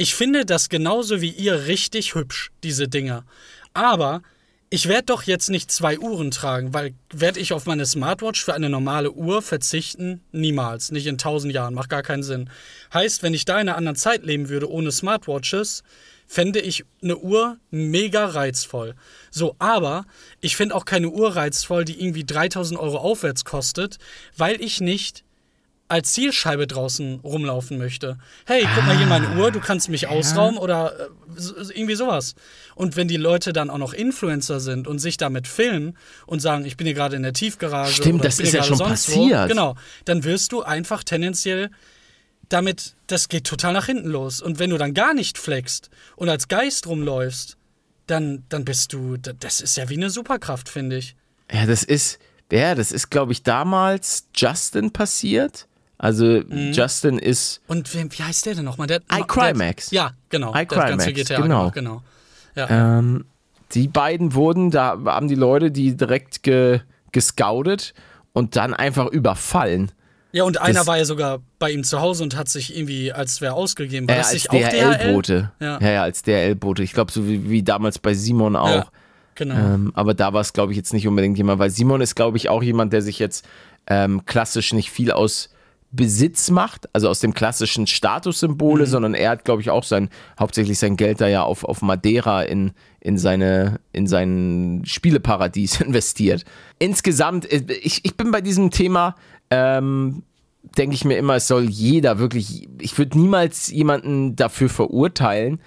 Ich finde das genauso wie ihr richtig hübsch, diese Dinger. Aber ich werde doch jetzt nicht zwei Uhren tragen, weil werde ich auf meine Smartwatch für eine normale Uhr verzichten? Niemals. Nicht in tausend Jahren. Macht gar keinen Sinn. Heißt, wenn ich da in einer anderen Zeit leben würde ohne Smartwatches, fände ich eine Uhr mega reizvoll. So, aber ich finde auch keine Uhr reizvoll, die irgendwie 3000 Euro aufwärts kostet, weil ich nicht als Zielscheibe draußen rumlaufen möchte. Hey, guck ah, mal hier meine ah, Uhr, du kannst mich ja. ausrauben oder äh, irgendwie sowas. Und wenn die Leute dann auch noch Influencer sind und sich damit filmen und sagen, ich bin hier gerade in der Tiefgarage. Stimmt, das ist ja schon passiert. Wo, genau, dann wirst du einfach tendenziell damit, das geht total nach hinten los. Und wenn du dann gar nicht flext und als Geist rumläufst, dann, dann bist du, das ist ja wie eine Superkraft, finde ich. Ja, das ist, ja, das ist, glaube ich, damals Justin passiert also mhm. Justin ist. Und wie, wie heißt der denn nochmal? Der, iCrimex. Ja, genau. iCrimex, genau. Gemacht, genau. Ja. Ähm, die beiden wurden, da haben die Leute die direkt ge, gescoutet und dann einfach überfallen. Ja, und einer das, war ja sogar bei ihm zu Hause und hat sich irgendwie als wer ausgegeben. War äh, als DHL-Bote. Ja. ja, ja, als DHL-Bote. Ich glaube, so wie, wie, damals bei Simon auch. Ja, genau. Ähm, aber da war es, glaube ich, jetzt nicht unbedingt jemand, weil Simon ist, glaube ich, auch jemand, der sich jetzt ähm, klassisch nicht viel aus Besitz macht, also aus dem klassischen Statussymbole, mhm. sondern er hat, glaube ich, auch sein, hauptsächlich sein Geld da ja auf, auf Madeira in, in, seine, in sein Spieleparadies investiert. Insgesamt, äh, ich, ich bin bei diesem Thema, ähm, denke ich mir immer, es soll jeder wirklich, ich würde niemals jemanden dafür verurteilen,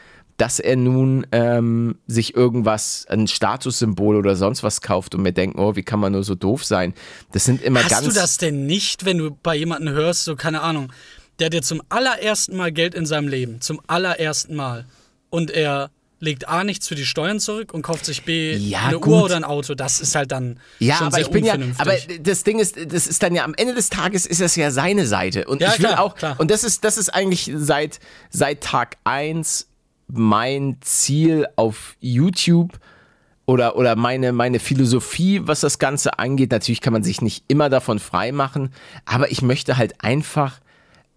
dass er nun ähm, sich irgendwas, ein Statussymbol oder sonst was kauft und mir denkt, oh, wie kann man nur so doof sein? Das sind immer Hast ganz. Hast du das denn nicht, wenn du bei jemandem hörst, so keine Ahnung, der hat dir zum allerersten Mal Geld in seinem Leben, zum allerersten Mal und er legt A nichts für die Steuern zurück und kauft sich B ja, eine gut. Uhr oder ein Auto. Das ist halt dann ja, schon aber sehr ich bin ja, aber das Ding ist, das ist dann ja am Ende des Tages ist das ja seine Seite und ja, ich will klar, auch klar. und das ist das ist eigentlich seit seit Tag 1 mein Ziel auf YouTube oder, oder meine, meine Philosophie, was das Ganze angeht. Natürlich kann man sich nicht immer davon freimachen, aber ich möchte halt einfach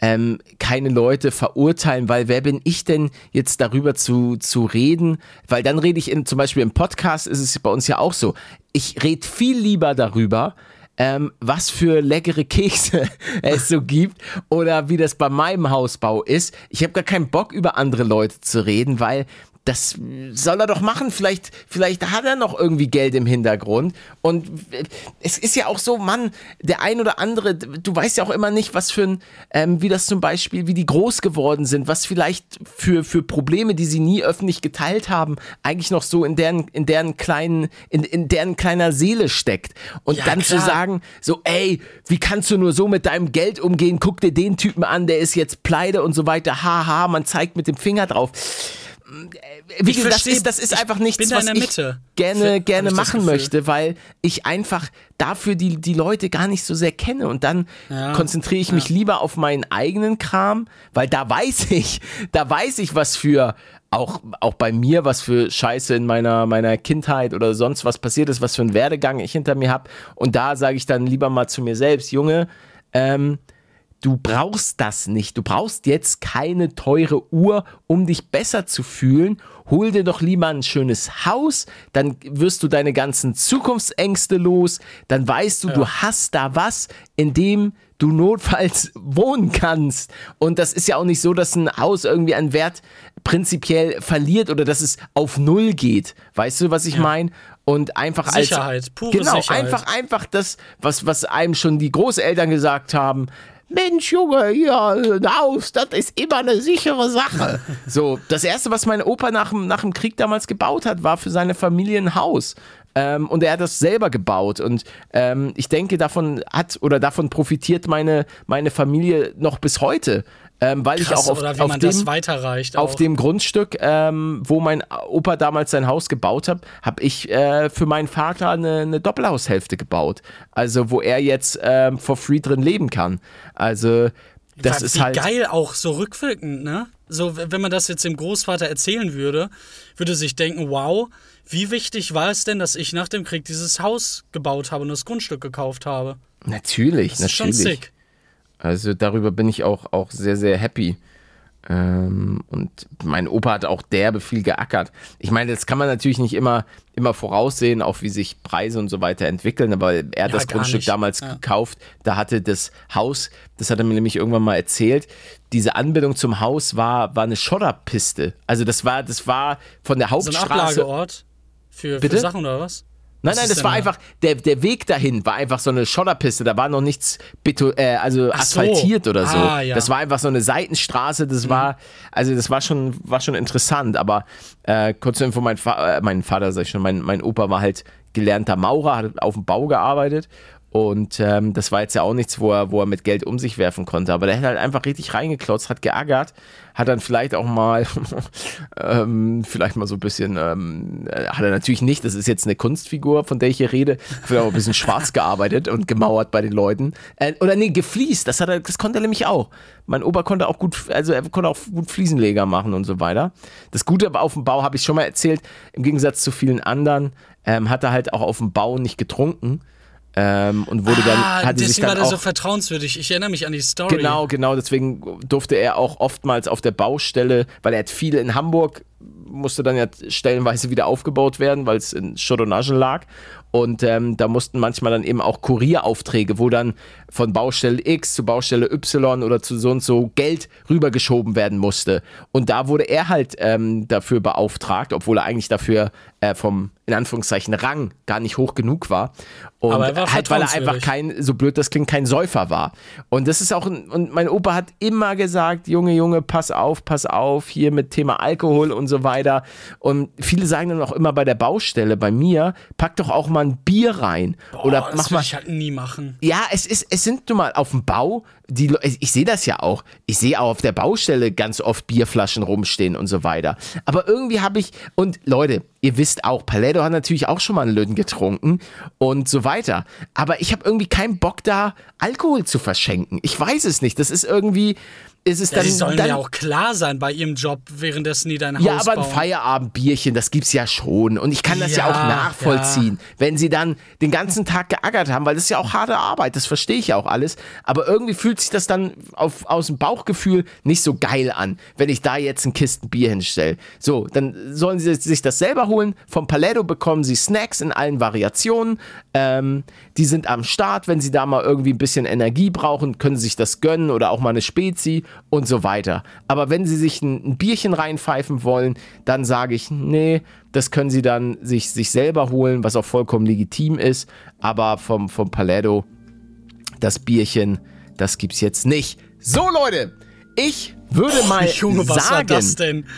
ähm, keine Leute verurteilen, weil wer bin ich denn jetzt darüber zu, zu reden? Weil dann rede ich in, zum Beispiel im Podcast, ist es bei uns ja auch so. Ich rede viel lieber darüber, ähm, was für leckere Kekse es so gibt oder wie das bei meinem Hausbau ist. Ich habe gar keinen Bock, über andere Leute zu reden, weil das soll er doch machen. Vielleicht, vielleicht hat er noch irgendwie Geld im Hintergrund. Und es ist ja auch so, Mann, der ein oder andere, du weißt ja auch immer nicht, was für ein, ähm, wie das zum Beispiel, wie die groß geworden sind, was vielleicht für, für Probleme, die sie nie öffentlich geteilt haben, eigentlich noch so in deren, in deren kleinen, in, in deren kleiner Seele steckt. Und ja, dann klar. zu sagen, so, ey, wie kannst du nur so mit deinem Geld umgehen? Guck dir den Typen an, der ist jetzt pleite und so weiter. Haha, man zeigt mit dem Finger drauf wie Ich gesagt, das versteh- ist, das ist ich einfach nichts, was der Mitte. ich gerne, gerne ich das machen möchte, weil ich einfach dafür die, die Leute gar nicht so sehr kenne. Und dann Ja, konzentriere ich mich lieber auf meinen eigenen Kram, weil da weiß ich, da weiß ich, was für auch, auch bei mir, was für Scheiße in meiner, meiner Kindheit oder sonst was passiert ist, was für einen Werdegang ich hinter mir habe. Und da sage ich dann lieber mal zu mir selbst, Junge, ähm, du brauchst das nicht. Du brauchst jetzt keine teure Uhr, um dich besser zu fühlen. Hol dir doch lieber ein schönes Haus, dann wirst du deine ganzen Zukunftsängste los, dann weißt du, du hast da was, in dem du notfalls wohnen kannst. Und das ist ja auch nicht so, dass ein Haus irgendwie an Wert prinzipiell verliert oder dass es auf Null geht. Weißt du, was ich meine? Und einfach als Sicherheit, pure genau, Sicherheit. einfach einfach das, was, was einem schon die Großeltern gesagt haben. Mensch, Junge, hier, ein Haus, das ist immer eine sichere Sache. So, das erste, was mein Opa nach, dem- nach dem Krieg damals gebaut hat, war für seine Familie ein Haus. Ähm, und er hat das selber gebaut. Und ähm, ich denke, davon hat oder davon profitiert meine, meine Familie noch bis heute. Ähm, weil ich Krass, auch auf, oder wie auf man dem, das weiterreicht. auf dem Grundstück, ähm, wo mein Opa damals sein Haus gebaut hat, habe ich äh, für meinen Vater eine, eine Doppelhaushälfte gebaut. Also wo er jetzt ähm, for free drin leben kann. Also das Wie ist halt. geil auch so rückwirkend, ne? So, wenn man das jetzt dem Großvater erzählen würde, würde sich denken, wow, wie wichtig war es denn, dass ich nach dem Krieg dieses Haus gebaut habe und das Grundstück gekauft habe? Natürlich, Das ist schon natürlich. sick. Also darüber bin ich auch, auch sehr, sehr happy. Ähm, und mein Opa hat auch derbe viel geackert. Ich meine, das kann man natürlich nicht immer, immer voraussehen, auch wie sich Preise und so weiter entwickeln, aber er hat das gar Grundstück nicht. damals Ja. gekauft. Da hatte das Haus, das hat er mir nämlich irgendwann mal erzählt, diese Anbindung zum Haus war, war eine Schotterpiste. Also das war, das war von der So ein Hauptstraße. Ablageort für, Bitte? für Sachen oder was? Nein, nein, das war einfach, der, der Weg dahin war einfach so eine Schotterpiste, da war noch nichts beto äh, also so. asphaltiert oder so. Ah, ja. Das war einfach so eine Seitenstraße, das war, also das war schon, war schon interessant, aber äh, kurz Info, mein, Fa äh, mein Vater, sag ich schon, mein, mein Opa war halt gelernter Maurer, hat auf dem Bau gearbeitet und ähm, das war jetzt ja auch nichts, wo er, wo er mit Geld um sich werfen konnte, aber der hat halt einfach richtig reingeklotzt, hat geärgert, hat dann vielleicht auch mal, ähm, vielleicht mal so ein bisschen, ähm, äh, hat er natürlich nicht, das ist jetzt eine Kunstfigur, von der ich hier rede, vielleicht auch ein bisschen schwarz gearbeitet und gemauert bei den Leuten. Äh, oder nee, gefliest, das, hat er, das konnte er nämlich auch. Mein Opa konnte auch gut, also er konnte auch gut Fliesenleger machen und so weiter. Das Gute aber auf dem Bau, habe ich schon mal erzählt, im Gegensatz zu vielen anderen, ähm, hat er halt auch auf dem Bau nicht getrunken. Ähm, und wurde dann, ah, hatte sich deswegen war dann der auch, so vertrauenswürdig. Ich erinnere mich an die Story. Genau, genau. Deswegen durfte er auch oftmals auf der Baustelle, weil er hat viel in Hamburg, musste dann ja stellenweise wieder aufgebaut werden, weil es in Asche lag. Und ähm, da mussten manchmal dann eben auch Kurieraufträge, wo dann von Baustelle X zu Baustelle Y oder zu so und so Geld rübergeschoben werden musste. Und da wurde er halt ähm, dafür beauftragt, obwohl er eigentlich dafür äh, vom, in Anführungszeichen, Rang gar nicht hoch genug war. Und war halt, weil er einfach kein, so blöd das klingt, kein Säufer war. Und das ist auch, ein, und mein Opa hat immer gesagt, Junge, Junge, pass auf, pass auf, hier mit Thema Alkohol und so weiter. Und viele sagen dann auch immer bei der Baustelle, bei mir, pack doch auch mal ein Bier rein. Oder Boah, das mach mal, ich halt nie machen. ja, es ist, es sind nun mal auf dem Bau, die, ich sehe das ja auch. Ich sehe auch auf der Baustelle ganz oft Bierflaschen rumstehen und so weiter. Aber irgendwie habe ich, und Leute, ihr wisst auch, Paletto hat natürlich auch schon mal einen Löwen getrunken und so weiter. Aber ich habe irgendwie keinen Bock da, Alkohol zu verschenken. Ich weiß es nicht. Das ist irgendwie, ist es Ja, dann. die sollen dann ja auch klar sein bei ihrem Job, währenddessen die dein Haus ja, aber ein bauen. Feierabendbierchen, das gibt's ja schon. Und ich kann das ja, Ja, auch nachvollziehen, wenn sie dann den ganzen Tag geackert haben, weil das ist ja auch harte Arbeit, das verstehe ich ja auch alles. Aber irgendwie fühlt sich das dann auf, aus dem Bauchgefühl nicht so geil an, wenn ich da jetzt ein Kisten Bier hinstelle. So, dann sollen sie sich das selber holen. Vom Paletto bekommen sie Snacks in allen Variationen. Ähm, die sind am Start, wenn sie da mal irgendwie ein bisschen Energie brauchen, können sie sich das gönnen oder auch mal eine Spezi und so weiter. Aber wenn sie sich ein, ein Bierchen reinpfeifen wollen, dann sage ich, nee, das können sie dann sich, sich selber holen, was auch vollkommen legitim ist. Aber vom, vom Paletto, das Bierchen, das gibt's jetzt nicht. So, Leute, ich würde mal Junge, sagen,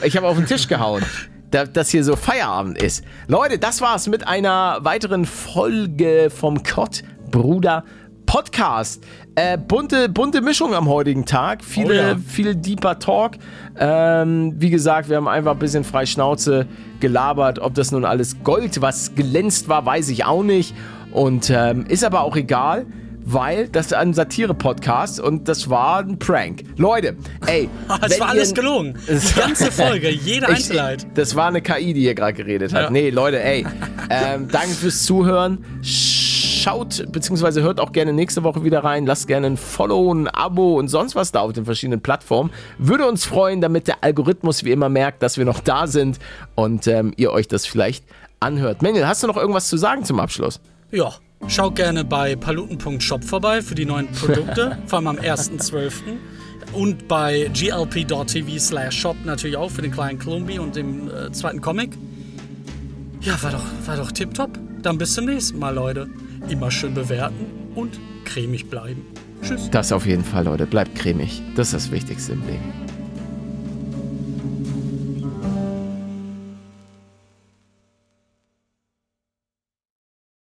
ich habe auf den Tisch gehauen. da- Dass hier so Feierabend ist. Leute, das war's mit einer weiteren Folge vom Kott Bruder Podcast. Äh, bunte, bunte Mischung am heutigen Tag. Viele, Oh ja. viel deeper Talk. Ähm, wie gesagt, wir haben einfach ein bisschen frei Schnauze gelabert. Ob das nun alles Gold, was glänzt war, weiß ich auch nicht. Und ähm, ist aber auch egal, weil das ist ein Satire-Podcast und das war ein Prank. Leute, ey. Es war alles gelogen. Die ganze Folge, jede Ich- Einzelheit. Das war eine KI, die hier gerade geredet hat. Ja. Nee, Leute, ey. Ähm, danke fürs Zuhören. Schaut, beziehungsweise hört auch gerne nächste Woche wieder rein. Lasst gerne ein Follow, ein Abo und sonst was da auf den verschiedenen Plattformen. Würde uns freuen, damit der Algorithmus wie immer merkt, dass wir noch da sind und ähm, ihr euch das vielleicht anhört. Mengel, hast du noch irgendwas zu sagen zum Abschluss? Ja, schaut gerne bei paluten.shop vorbei für die neuen Produkte, vor allem am 1.12. Und bei glp.tv slash shop natürlich auch für den kleinen Klumbi und den äh, zweiten Comic. Ja, war doch, war doch tipptopp. Dann bis zum nächsten Mal, Leute. Immer schön bewerten und cremig bleiben. Tschüss. Das auf jeden Fall, Leute. Bleibt cremig. Das ist das Wichtigste im Leben.